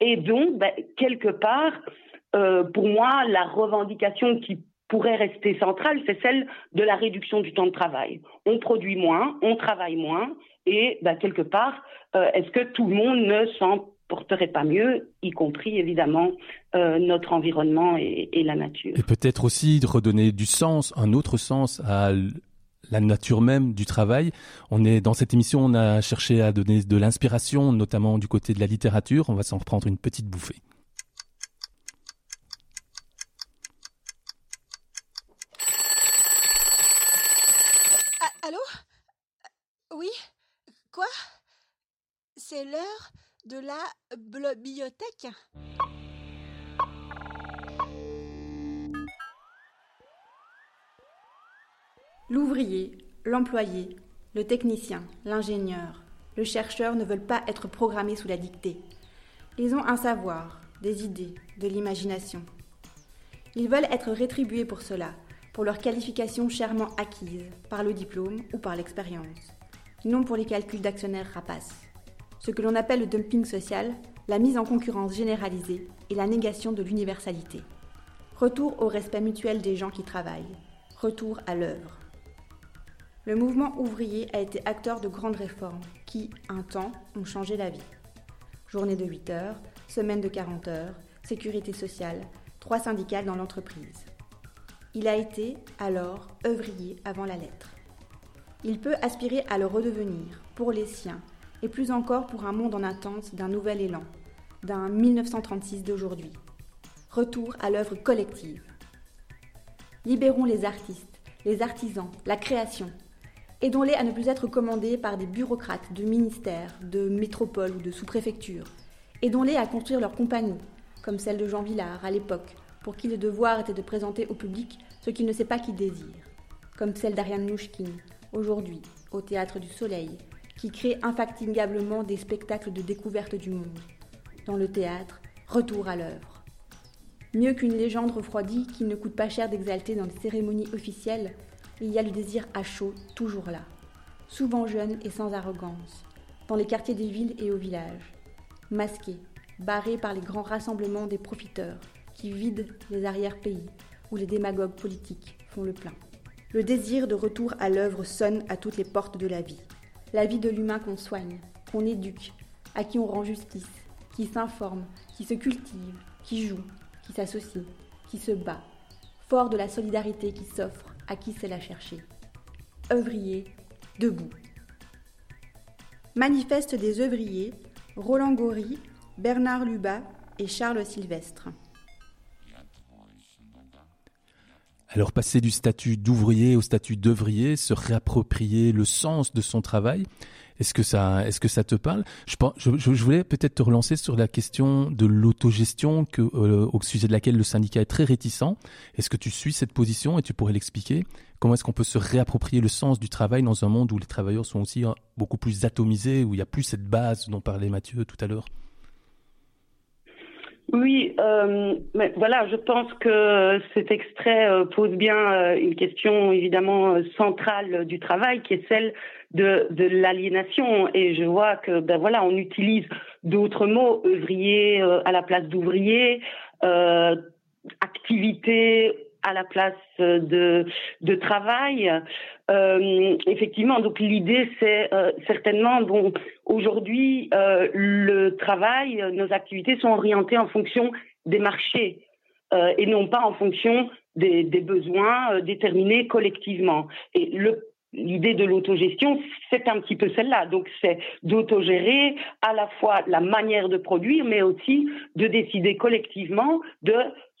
Et donc, ben, quelque part, euh, pour moi, la revendication qui pourrait rester centrale, c'est celle de la réduction du temps de travail. On produit moins, on travaille moins, et ben, quelque part, euh, est-ce que tout le monde ne s'en porterait pas mieux, y compris évidemment euh, notre environnement et, la nature? Et peut-être aussi de redonner du sens, un autre sens à la nature même du travail. On est dans cette émission, on a cherché à donner de l'inspiration, notamment du côté de la littérature. On va s'en reprendre une petite bouffée. Quoi? C'est l'heure de la bibliothèque. L'ouvrier, l'employé, le technicien, l'ingénieur, le chercheur ne veulent pas être programmés sous la dictée. Ils ont un savoir, des idées, de l'imagination. Ils veulent être rétribués pour cela, pour leur qualification chèrement acquise, par le diplôme ou par l'expérience, non pour les calculs d'actionnaires rapaces ce que l'on appelle le dumping social, la mise en concurrence généralisée et la négation de l'universalité. Retour au respect mutuel des gens qui travaillent. Retour à l'œuvre. Le mouvement ouvrier a été acteur de grandes réformes qui, un temps, ont changé la vie. Journée de 8 heures, semaine de 40 heures, sécurité sociale, trois syndicats dans l'entreprise. Il a été, alors, œuvrier avant la lettre. Il peut aspirer à le redevenir, pour les siens, et plus encore pour un monde en attente d'un nouvel élan, d'un 1936 d'aujourd'hui. Retour à l'œuvre collective. Libérons les artistes, les artisans, la création. Aidons-les à ne plus être commandés par des bureaucrates de ministères, de métropoles ou de sous-préfectures. Aidons-les à construire leur compagnie, comme celle de Jean Villard à l'époque, pour qui le devoir était de présenter au public ce qu'il ne sait pas qu'il désire, comme celle d'Ariane Mouchkine, aujourd'hui, au Théâtre du Soleil, qui crée infatigablement des spectacles de découverte du monde. Dans le théâtre, retour à l'œuvre. Mieux qu'une légende refroidie qui ne coûte pas cher d'exalter dans les cérémonies officielles, il y a le désir à chaud toujours là. souvent jeunes et sans arrogance, dans les quartiers des villes et aux villages, masqués, barrés par les grands rassemblements des profiteurs qui vident les arrière-pays où les démagogues politiques font le plein. Le désir de retour à l'œuvre sonne à toutes les portes de la vie. La vie de l'humain qu'on soigne, qu'on éduque, à qui on rend justice, qui s'informe, qui se cultive, qui joue, qui s'associe, qui se bat, fort de la solidarité qui s'offre à qui sait la chercher. Œuvriers, debout. Manifeste des œuvriers, Roland Goury, Bernard Lubat et Charles Sylvestre. Alors passer du statut d'ouvrier au statut d'œuvrier, se réapproprier le sens de son travail, est-ce que ça, est-ce que ça te parle? Je, voulais peut-être te relancer sur la question de l'autogestion que, euh, au sujet de laquelle le syndicat est très réticent. Est-ce que tu suis cette position et tu pourrais l'expliquer? Comment est-ce qu'on peut se réapproprier le sens du travail dans un monde où les travailleurs sont aussi hein, beaucoup plus atomisés, où il n'y a plus cette base dont parlait Mathieu tout à l'heure? Oui, euh, mais voilà, je pense que cet extrait euh, pose bien euh, une question évidemment centrale du travail, qui est celle de, de l'aliénation. Et je vois que ben voilà, on utilise d'autres mots, œuvrier à la place d'ouvrier, activité à la place de, de travail. Euh, effectivement, donc l'idée c'est euh, certainement bon aujourd'hui euh, le travail, nos activités sont orientées en fonction des marchés et non pas en fonction des, besoins déterminés collectivement. Et L'idée de l'autogestion, c'est un petit peu celle-là. Donc, c'est d'autogérer à la fois la manière de produire, mais aussi de décider collectivement de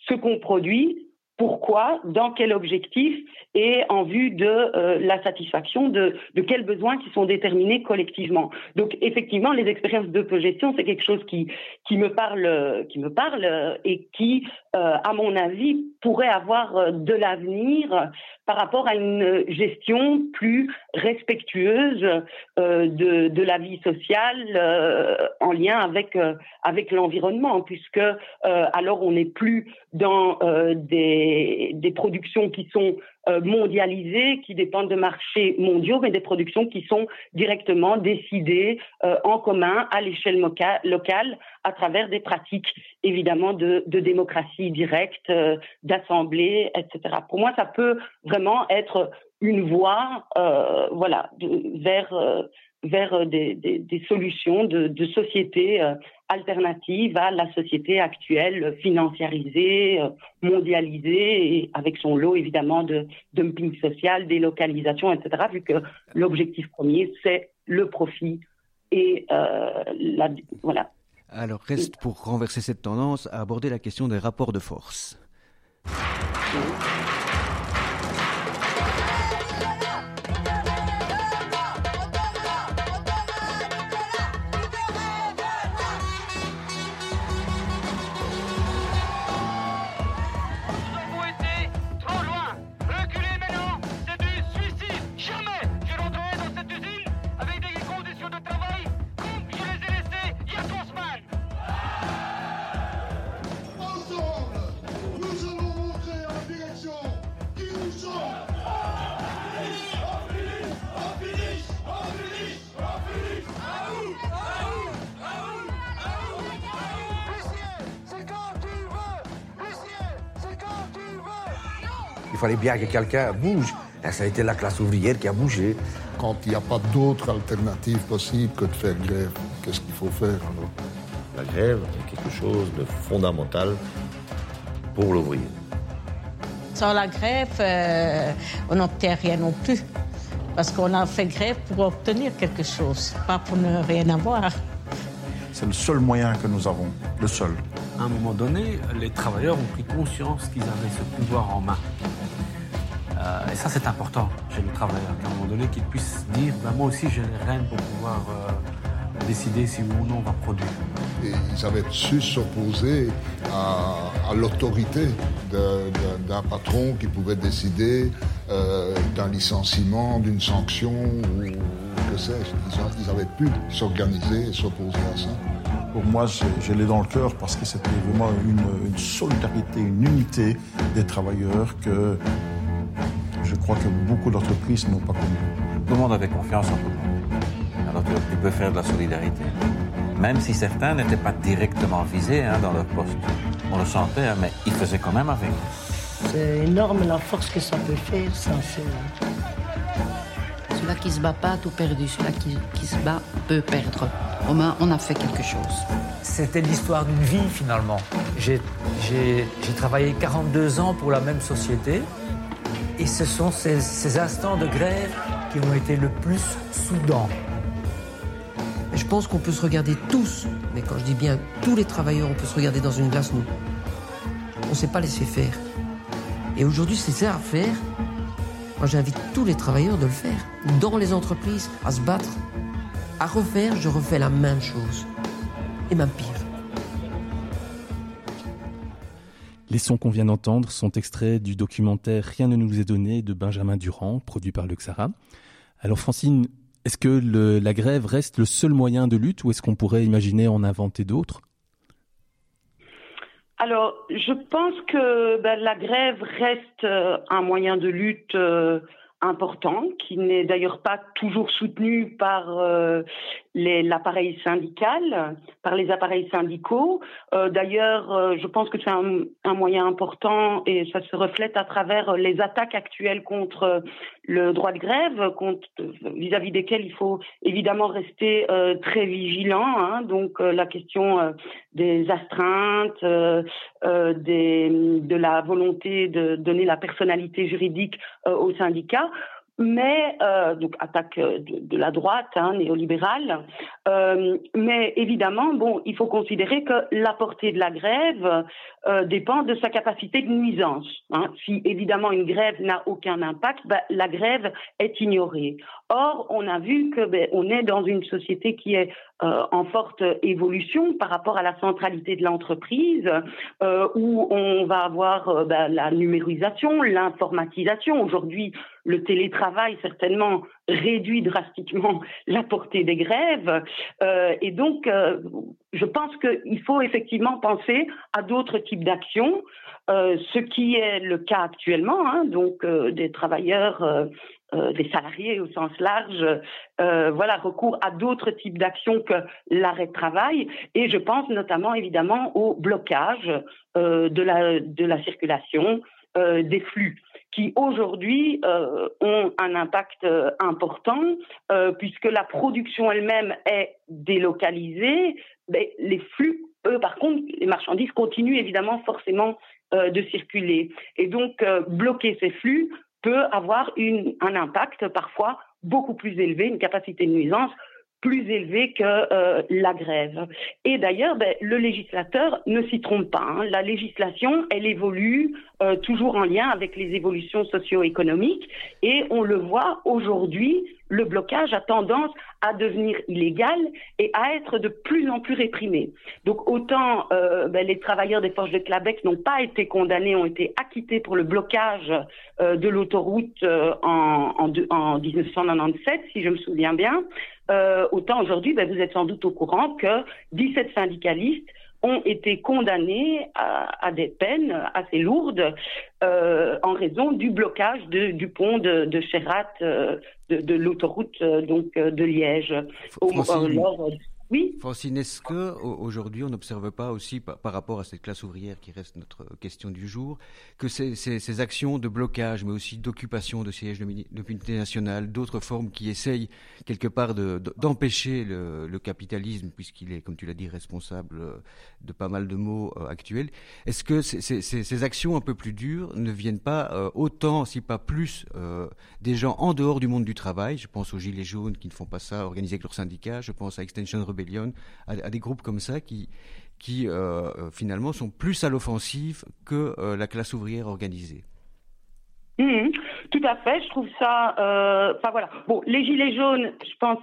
ce qu'on produit, pourquoi, dans quel objectif et en vue de euh, la satisfaction de, de, quels besoins qui sont déterminés collectivement. Donc effectivement, les expériences d'autogestion, c'est quelque chose qui, qui me parle, qui me parle et qui, euh, à mon avis, pourrait avoir euh, de l'avenir par rapport à une gestion plus respectueuse euh, de, de, la vie sociale euh, en lien avec, euh, avec l'environnement, puisque alors on n'est plus dans des, des productions qui sont euh, mondialisées qui dépendent de marchés mondiaux, mais des productions qui sont directement décidées euh, en commun à l'échelle locale à travers des pratiques évidemment de, de démocratie directe, euh, d'assemblée, etc. Pour moi, ça peut vraiment être une voie, euh, voilà, vers vers des, des, des solutions de, société alternative à la société actuelle financiarisée, euh, mondialisée, et avec son lot évidemment de dumping social, délocalisation, etc., vu que l'objectif premier, c'est le profit et euh, voilà. Alors reste pour renverser cette tendance à aborder la question des rapports de force. Fallait bien que quelqu'un bouge. Et ça a été la classe ouvrière qui a bougé. Quand il n'y a pas d'autre alternative possible que de faire grève, qu'est-ce qu'il faut faire alors? La grève est quelque chose de fondamental pour l'ouvrier. Sans la grève, euh, on n'obtient rien non plus. Parce qu'on a fait grève pour obtenir quelque chose, pas pour ne rien avoir. C'est le seul moyen que nous avons, le seul. À un moment donné, les travailleurs ont pris conscience qu'ils avaient ce pouvoir en main. Et ça, c'est important chez le travailleur, qu'à un moment donné, qu'il puisse dire ben, Moi aussi, j'ai les rênes pour pouvoir euh, décider si oui ou non on va produire. Et ils avaient su s'opposer à, à l'autorité d'un patron qui pouvait décider euh, d'un licenciement, d'une sanction ou que sais-je. Ils, ils avaient pu s'organiser et s'opposer à ça. Pour moi, je l'ai dans le cœur parce que c'était vraiment une, une solidarité, une unité des travailleurs que je crois que beaucoup d'entreprises n'ont pas connu. tout le monde avait confiance en tout le monde. Alors tu, peux faire de la solidarité. Même si certains n'étaient pas directement visés hein, dans leur poste. On le sentait, hein, mais ils faisaient quand même avec. C'est énorme la force que ça peut faire, ça. Celui qui se bat pas a tout perdu. Celui qui, qui se bat peut perdre. Au moins, on a fait quelque chose. C'était l'histoire d'une vie, finalement. J'ai travaillé 42 ans pour la même société. Et ce sont ces, ces instants de grève qui ont été le plus soudants. Je pense qu'on peut se regarder tous, mais quand je dis bien tous les travailleurs, on peut se regarder dans une glace, nous. On ne sait pas laisser faire. Et aujourd'hui, c'est ça à faire. Moi, j'invite tous les travailleurs de le faire. Dans les entreprises, à se battre. À refaire, je refais la même chose. Et même pire. Les sons qu'on vient d'entendre sont extraits du documentaire Rien ne nous est donné de Benjamin Durand, produit par le Xara. Alors Francine, est-ce que la grève reste le seul moyen de lutte ou est-ce qu'on pourrait imaginer en inventer d'autres? Alors, je pense que ben, la grève reste euh, un moyen de lutte euh, important, qui n'est d'ailleurs pas toujours soutenu par euh, l'appareil syndical, par les appareils syndicaux. Euh, d'ailleurs, euh, je pense que c'est un, moyen important et ça se reflète à travers les attaques actuelles contre le droit de grève, vis-à-vis desquelles il faut évidemment rester très vigilant. Hein, donc la question des astreintes, des, de la volonté de donner la personnalité juridique aux syndicats mais euh, donc attaque euh, de, la droite hein, néolibérale. Euh, mais évidemment, bon, il faut considérer que la portée de la grève euh, dépend de sa capacité de nuisance. Hein. Si évidemment une grève n'a aucun impact, ben, la grève est ignorée. Or, on a vu que ben, on est dans une société qui est euh, en forte évolution par rapport à la centralité de l'entreprise, euh, où on va avoir euh, ben, la numérisation, l'informatisation. Aujourd'hui, le télétravail certainement réduit drastiquement la portée des grèves. Euh, et donc, euh, je pense qu'il faut effectivement penser à d'autres types d'actions, euh, ce qui est le cas actuellement, hein, donc des travailleurs. des salariés au sens large, voilà, recours à d'autres types d'actions que l'arrêt de travail. Et je pense notamment évidemment au blocage de, la, de la circulation des flux qui aujourd'hui euh, ont un impact euh, important euh, puisque la production elle-même est délocalisée, mais les flux, eux, par contre, les marchandises continuent évidemment forcément de circuler. Et donc, bloquer ces flux peut avoir une, un impact parfois beaucoup plus élevé, une capacité de nuisance plus élevé que euh, la grève. Et d'ailleurs, ben, le législateur ne s'y trompe pas. Hein. La législation, elle évolue euh, toujours en lien avec les évolutions socio-économiques et on le voit aujourd'hui, le blocage a tendance à devenir illégal et à être de plus en plus réprimé. Donc autant euh, ben, les travailleurs des forges de Clabec n'ont pas été condamnés, ont été acquittés pour le blocage de l'autoroute en, en, en 1997, si je me souviens bien, euh, autant aujourd'hui, ben, vous êtes sans doute au courant que 17 syndicalistes ont été condamnés à, à des peines assez lourdes euh, en raison du blocage de, du pont de, de euh, de, de l'autoroute euh, donc de Liège. Au, lors Francine, est-ce que aujourd'hui on n'observe pas aussi par, rapport à cette classe ouvrière qui reste notre question du jour, que ces, ces, actions de blocage, mais aussi d'occupation de sièges de, de nationale, d'autres formes qui essayent quelque part d'empêcher le, capitalisme, puisqu'il est, comme tu l'as dit, responsable de pas mal de maux euh, actuels, est-ce que ces, actions un peu plus dures ne viennent pas euh, autant, si pas plus, euh, des gens en dehors du monde du travail? Je pense aux Gilets jaunes qui ne font pas ça, organisés avec leurs syndicats, je pense à Extension Rebellion, à, des groupes comme ça qui, qui euh, finalement sont plus à l'offensive que euh, la classe ouvrière organisée. Mmh, tout à fait, je trouve ça. Euh, voilà. Bon, les gilets jaunes, je pense,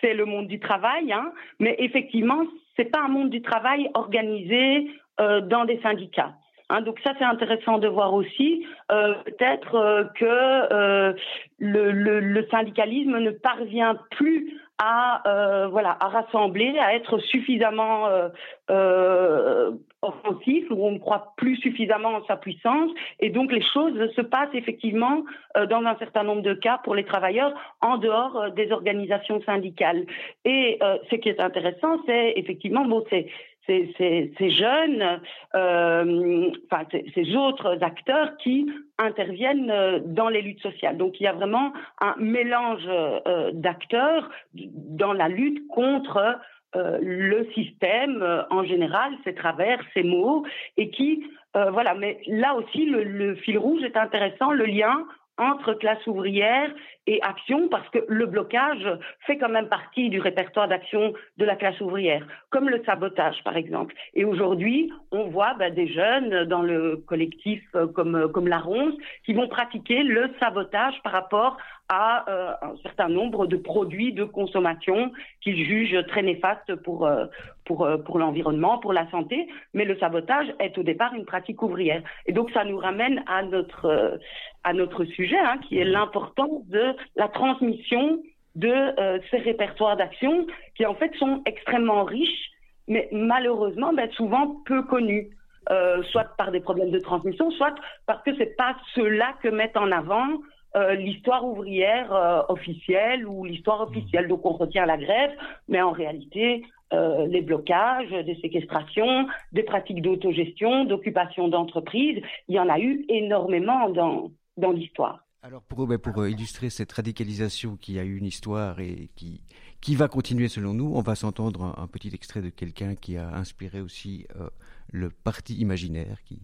c'est le monde du travail, hein, mais effectivement, c'est pas un monde du travail organisé dans des syndicats. Hein, donc ça c'est intéressant de voir aussi peut-être que le, le, syndicalisme ne parvient plus à euh, voilà à rassembler, à être suffisamment euh, euh, offensif, où on ne croit plus suffisamment en sa puissance, et donc les choses se passent effectivement euh, dans un certain nombre de cas pour les travailleurs en dehors euh, des organisations syndicales. Et euh, ce qui est intéressant, c'est effectivement bon, c'est ces, jeunes, euh, enfin ces, autres acteurs qui interviennent euh, dans les luttes sociales. Donc il y a vraiment un mélange euh, d'acteurs dans la lutte contre le système en général, ses travers, ses mots, et qui, voilà, mais là aussi le fil rouge est intéressant, le lien entre classe ouvrière et action, parce que le blocage fait quand même partie du répertoire d'action de la classe ouvrière, comme le sabotage par exemple. Et aujourd'hui, on voit ben, des jeunes dans le collectif euh, comme, comme la Ronce qui vont pratiquer le sabotage par rapport à euh, un certain nombre de produits de consommation qu'ils jugent très néfastes pour, euh, pour, pour l'environnement, pour la santé. Mais le sabotage est au départ une pratique ouvrière. Et donc ça nous ramène à notre, à notre sujet, hein, qui est l'importance de la transmission de euh, ces répertoires d'action qui en fait sont extrêmement riches, mais malheureusement ben, souvent peu connus. Euh, soit par des problèmes de transmission, soit parce que c'est pas ceux-là que mettent en avant euh, l'histoire ouvrière officielle ou l'histoire officielle. Donc on retient la grève, mais en réalité, les blocages, des séquestrations, des pratiques d'autogestion, d'occupation d'entreprises, il y en a eu énormément dans, dans l'histoire. Alors pour, ben, pour illustrer cette radicalisation qui a eu une histoire et qui, qui va continuer selon nous, on va s'entendre un, un, petit extrait de quelqu'un qui a inspiré aussi euh, le parti imaginaire, qui,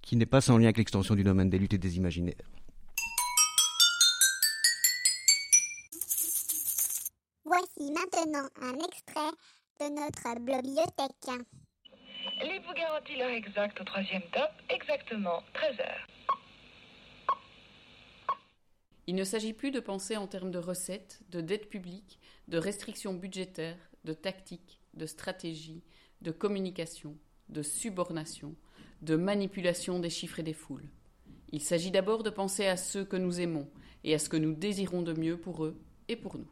qui n'est pas sans lien avec l'extension du domaine des luttes et des imaginaires. Voici maintenant un extrait de notre bibliothèque. Les vous garantit l'heure exacte au troisième top, exactement 13 heures. Il ne s'agit plus de penser en termes de recettes, de dette publique, de restrictions budgétaires, de tactique, de stratégie, de communication, de subornation, de manipulation des chiffres et des foules. Il s'agit d'abord de penser à ceux que nous aimons et à ce que nous désirons de mieux pour eux et pour nous.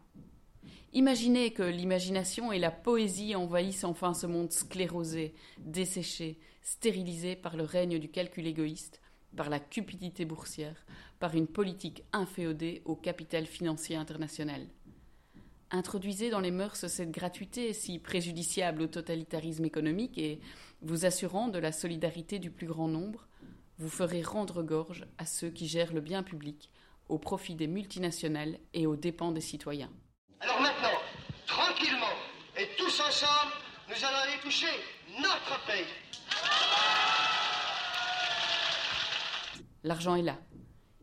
Imaginez que l'imagination et la poésie envahissent enfin ce monde sclérosé, desséché, stérilisé par le règne du calcul égoïste, par la cupidité boursière, par une politique inféodée au capital financier international. Introduisez dans les mœurs cette gratuité si préjudiciable au totalitarisme économique et vous assurant de la solidarité du plus grand nombre, vous ferez rendre gorge à ceux qui gèrent le bien public au profit des multinationales et aux dépens des citoyens. Alors maintenant, tranquillement et tous ensemble, nous allons aller toucher notre pays. L'argent est là.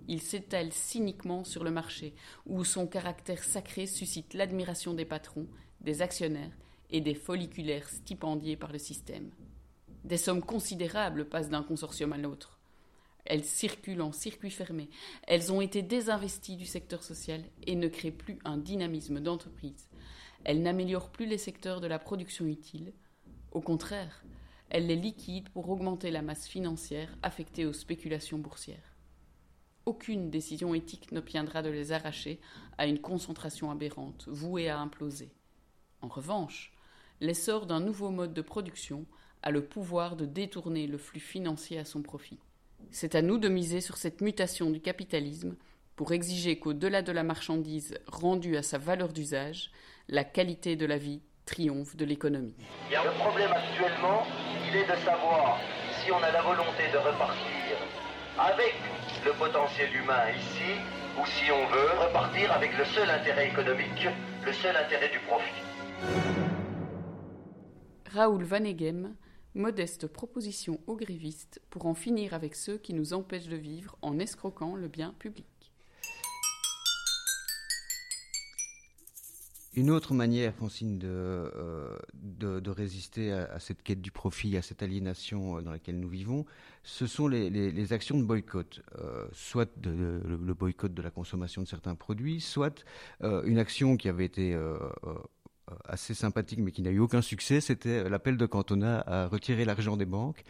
Il s'étale cyniquement sur le marché, où son caractère sacré suscite l'admiration des patrons, des actionnaires et des folliculaires stipendiés par le système. Des sommes considérables passent d'un consortium à l'autre. Elles circulent en circuit fermé. Elles ont été désinvesties du secteur social et ne créent plus un dynamisme d'entreprise. Elles n'améliorent plus les secteurs de la production utile. Au contraire, elles les liquident pour augmenter la masse financière affectée aux spéculations boursières. Aucune décision éthique n'obtiendra de les arracher à une concentration aberrante, vouée à imploser. En revanche, l'essor d'un nouveau mode de production a le pouvoir de détourner le flux financier à son profit. C'est à nous de miser sur cette mutation du capitalisme pour exiger qu'au-delà de la marchandise rendue à sa valeur d'usage, la qualité de la vie triomphe de l'économie. Le problème actuellement, il est de savoir si on a la volonté de repartir avec le potentiel humain ici, ou si on veut repartir avec le seul intérêt économique, le seul intérêt du profit. Raoul Vaneghem, modeste proposition aux grévistes pour en finir avec ceux qui nous empêchent de vivre en escroquant le bien public. Une autre manière, Francine, de, euh, résister à, cette quête du profit, à cette aliénation dans laquelle nous vivons, ce sont les, actions de boycott, euh, soit le boycott de la consommation de certains produits, soit euh, une action qui avait été euh, assez sympathique mais qui n'a eu aucun succès, c'était l'appel de Cantona à retirer l'argent des banques.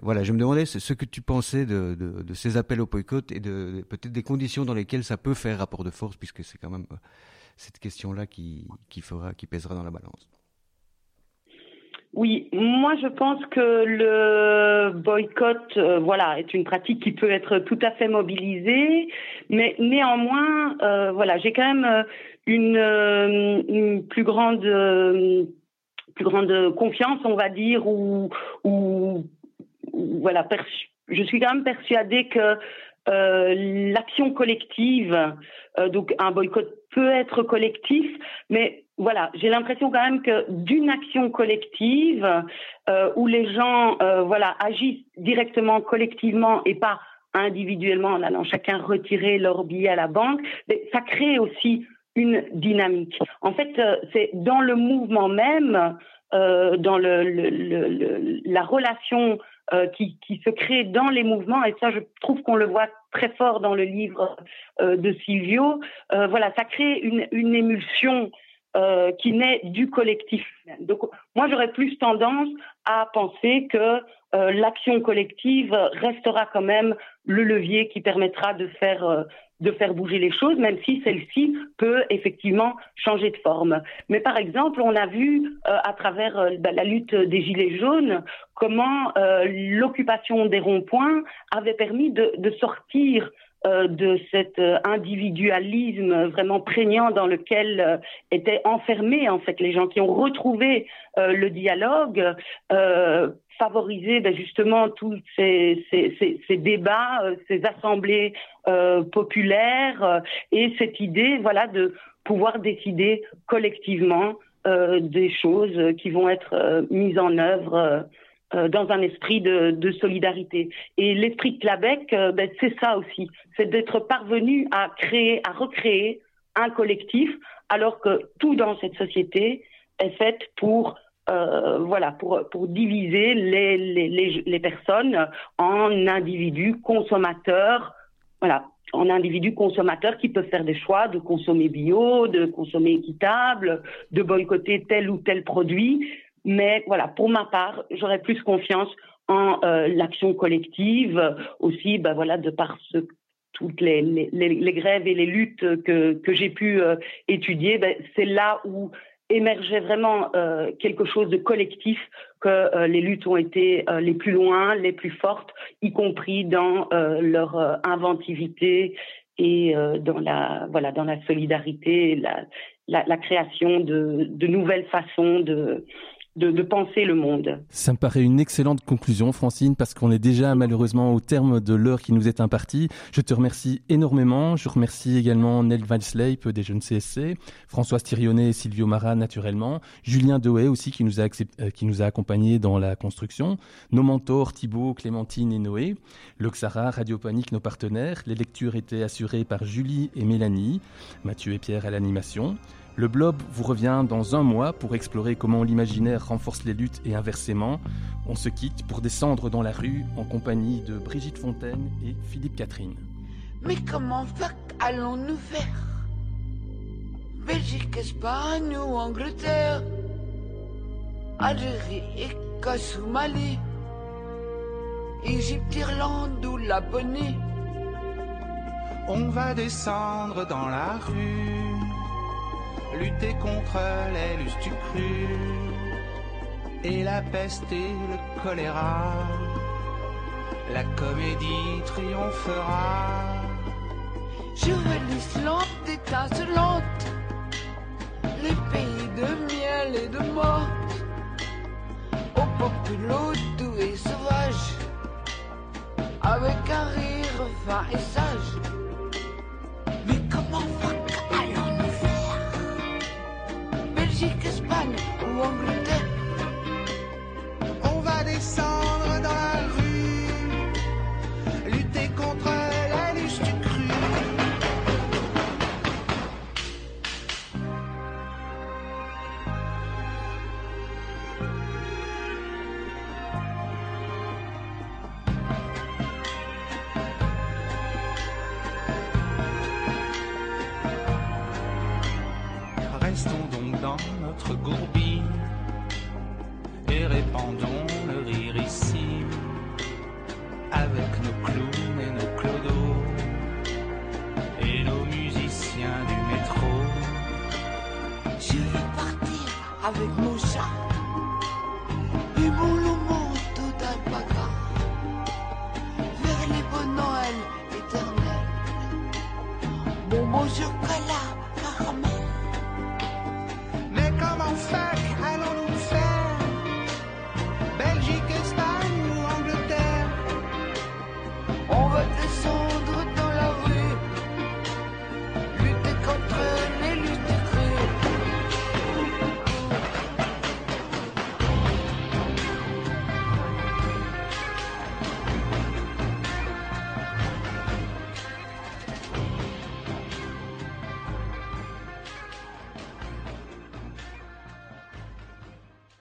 Voilà, je me demandais ce que tu pensais de, ces appels au boycott et peut-être des conditions dans lesquelles ça peut faire rapport de force, puisque c'est quand même cette question-là qui, qui, fera, qui pèsera dans la balance. Oui, moi je pense que le boycott, euh, voilà, est une pratique qui peut être tout à fait mobilisée, mais néanmoins, euh, voilà, j'ai quand même euh, une, une plus grande, plus grande confiance, on va dire, ou, ou, voilà, je suis quand même persuadée que l'action collective, donc un boycott peut être collectif, mais voilà, j'ai l'impression quand même que d'une action collective euh, où les gens euh, voilà agissent directement collectivement et pas individuellement en allant chacun retirer leur billet à la banque, ça crée aussi une dynamique. En fait, euh, c'est dans le mouvement même, dans le, le, la relation qui, qui, se crée dans les mouvements, et ça, je trouve qu'on le voit très fort dans le livre de Silvio. voilà, ça crée une, une émulsion euh, qui naît du collectif. Donc, moi, j'aurais plus tendance à penser que euh, l'action collective restera quand même le levier qui permettra de faire euh, de faire bouger les choses, même si celle-ci peut effectivement changer de forme. Mais par exemple, on a vu à travers bah, la lutte des Gilets jaunes comment l'occupation des ronds-points avait permis de, sortir euh, de cet euh, individualisme vraiment prégnant dans lequel euh, étaient enfermés en fait les gens qui ont retrouvé le dialogue, favoriser ben, justement tous ces, ces, débats, ces assemblées populaires et cette idée voilà de pouvoir décider collectivement des choses qui vont être mises en œuvre euh, dans un esprit de, de solidarité. Et l'esprit de Clabec, euh, ben, c'est ça aussi, c'est d'être parvenu à créer, à recréer un collectif, alors que tout dans cette société est fait pour euh, voilà, pour, pour diviser les, les, les, personnes en individus consommateurs, voilà, en individus consommateurs qui peuvent faire des choix de consommer bio, de consommer équitable, de boycotter tel ou tel produit. Mais voilà, pour ma part, j'aurais plus confiance en euh, l'action collective, aussi, bah voilà, de par ce, toutes les, les, les, grèves et les luttes que, que j'ai pu euh, étudier, ben, c'est là où émergeait vraiment euh, quelque chose de collectif, que euh, les luttes ont été euh, les plus loin, les plus fortes, y compris dans leur inventivité et dans la voilà dans la solidarité, la, la, la création de, de nouvelles façons de de, penser le monde. Ça me paraît une excellente conclusion, Francine, parce qu'on est déjà malheureusement au terme de l'heure qui nous est impartie. Je te remercie énormément. Je remercie également Nel Valsleip des Jeunes CSC, Françoise Thirionnet et Silvio Mara naturellement, Julien Dehouet aussi qui nous a, euh, qui nous a accompagnés dans la construction, nos mentors Thibault, Clémentine et Noé, Loxara, Radio Panique, nos partenaires. Les lectures étaient assurées par Julie et Mélanie, Mathieu et Pierre à l'animation. Le blob vous revient dans un mois pour explorer comment l'imaginaire renforce les luttes et inversement. On se quitte pour descendre dans la rue en compagnie de Brigitte Fontaine et Philippe Catherine. Mais comment allons-nous faire? Belgique, Espagne ou Angleterre? Algérie, Écosse ou Mali? Égypte, Irlande ou Laponie? On va descendre dans la rue lutter contre les cru et la peste et le choléra. La comédie triomphera. Je veux l'Islande étincelante, les pays de miel et de mort, au populo doux et sauvage, avec un rire fin et sage. On va descendre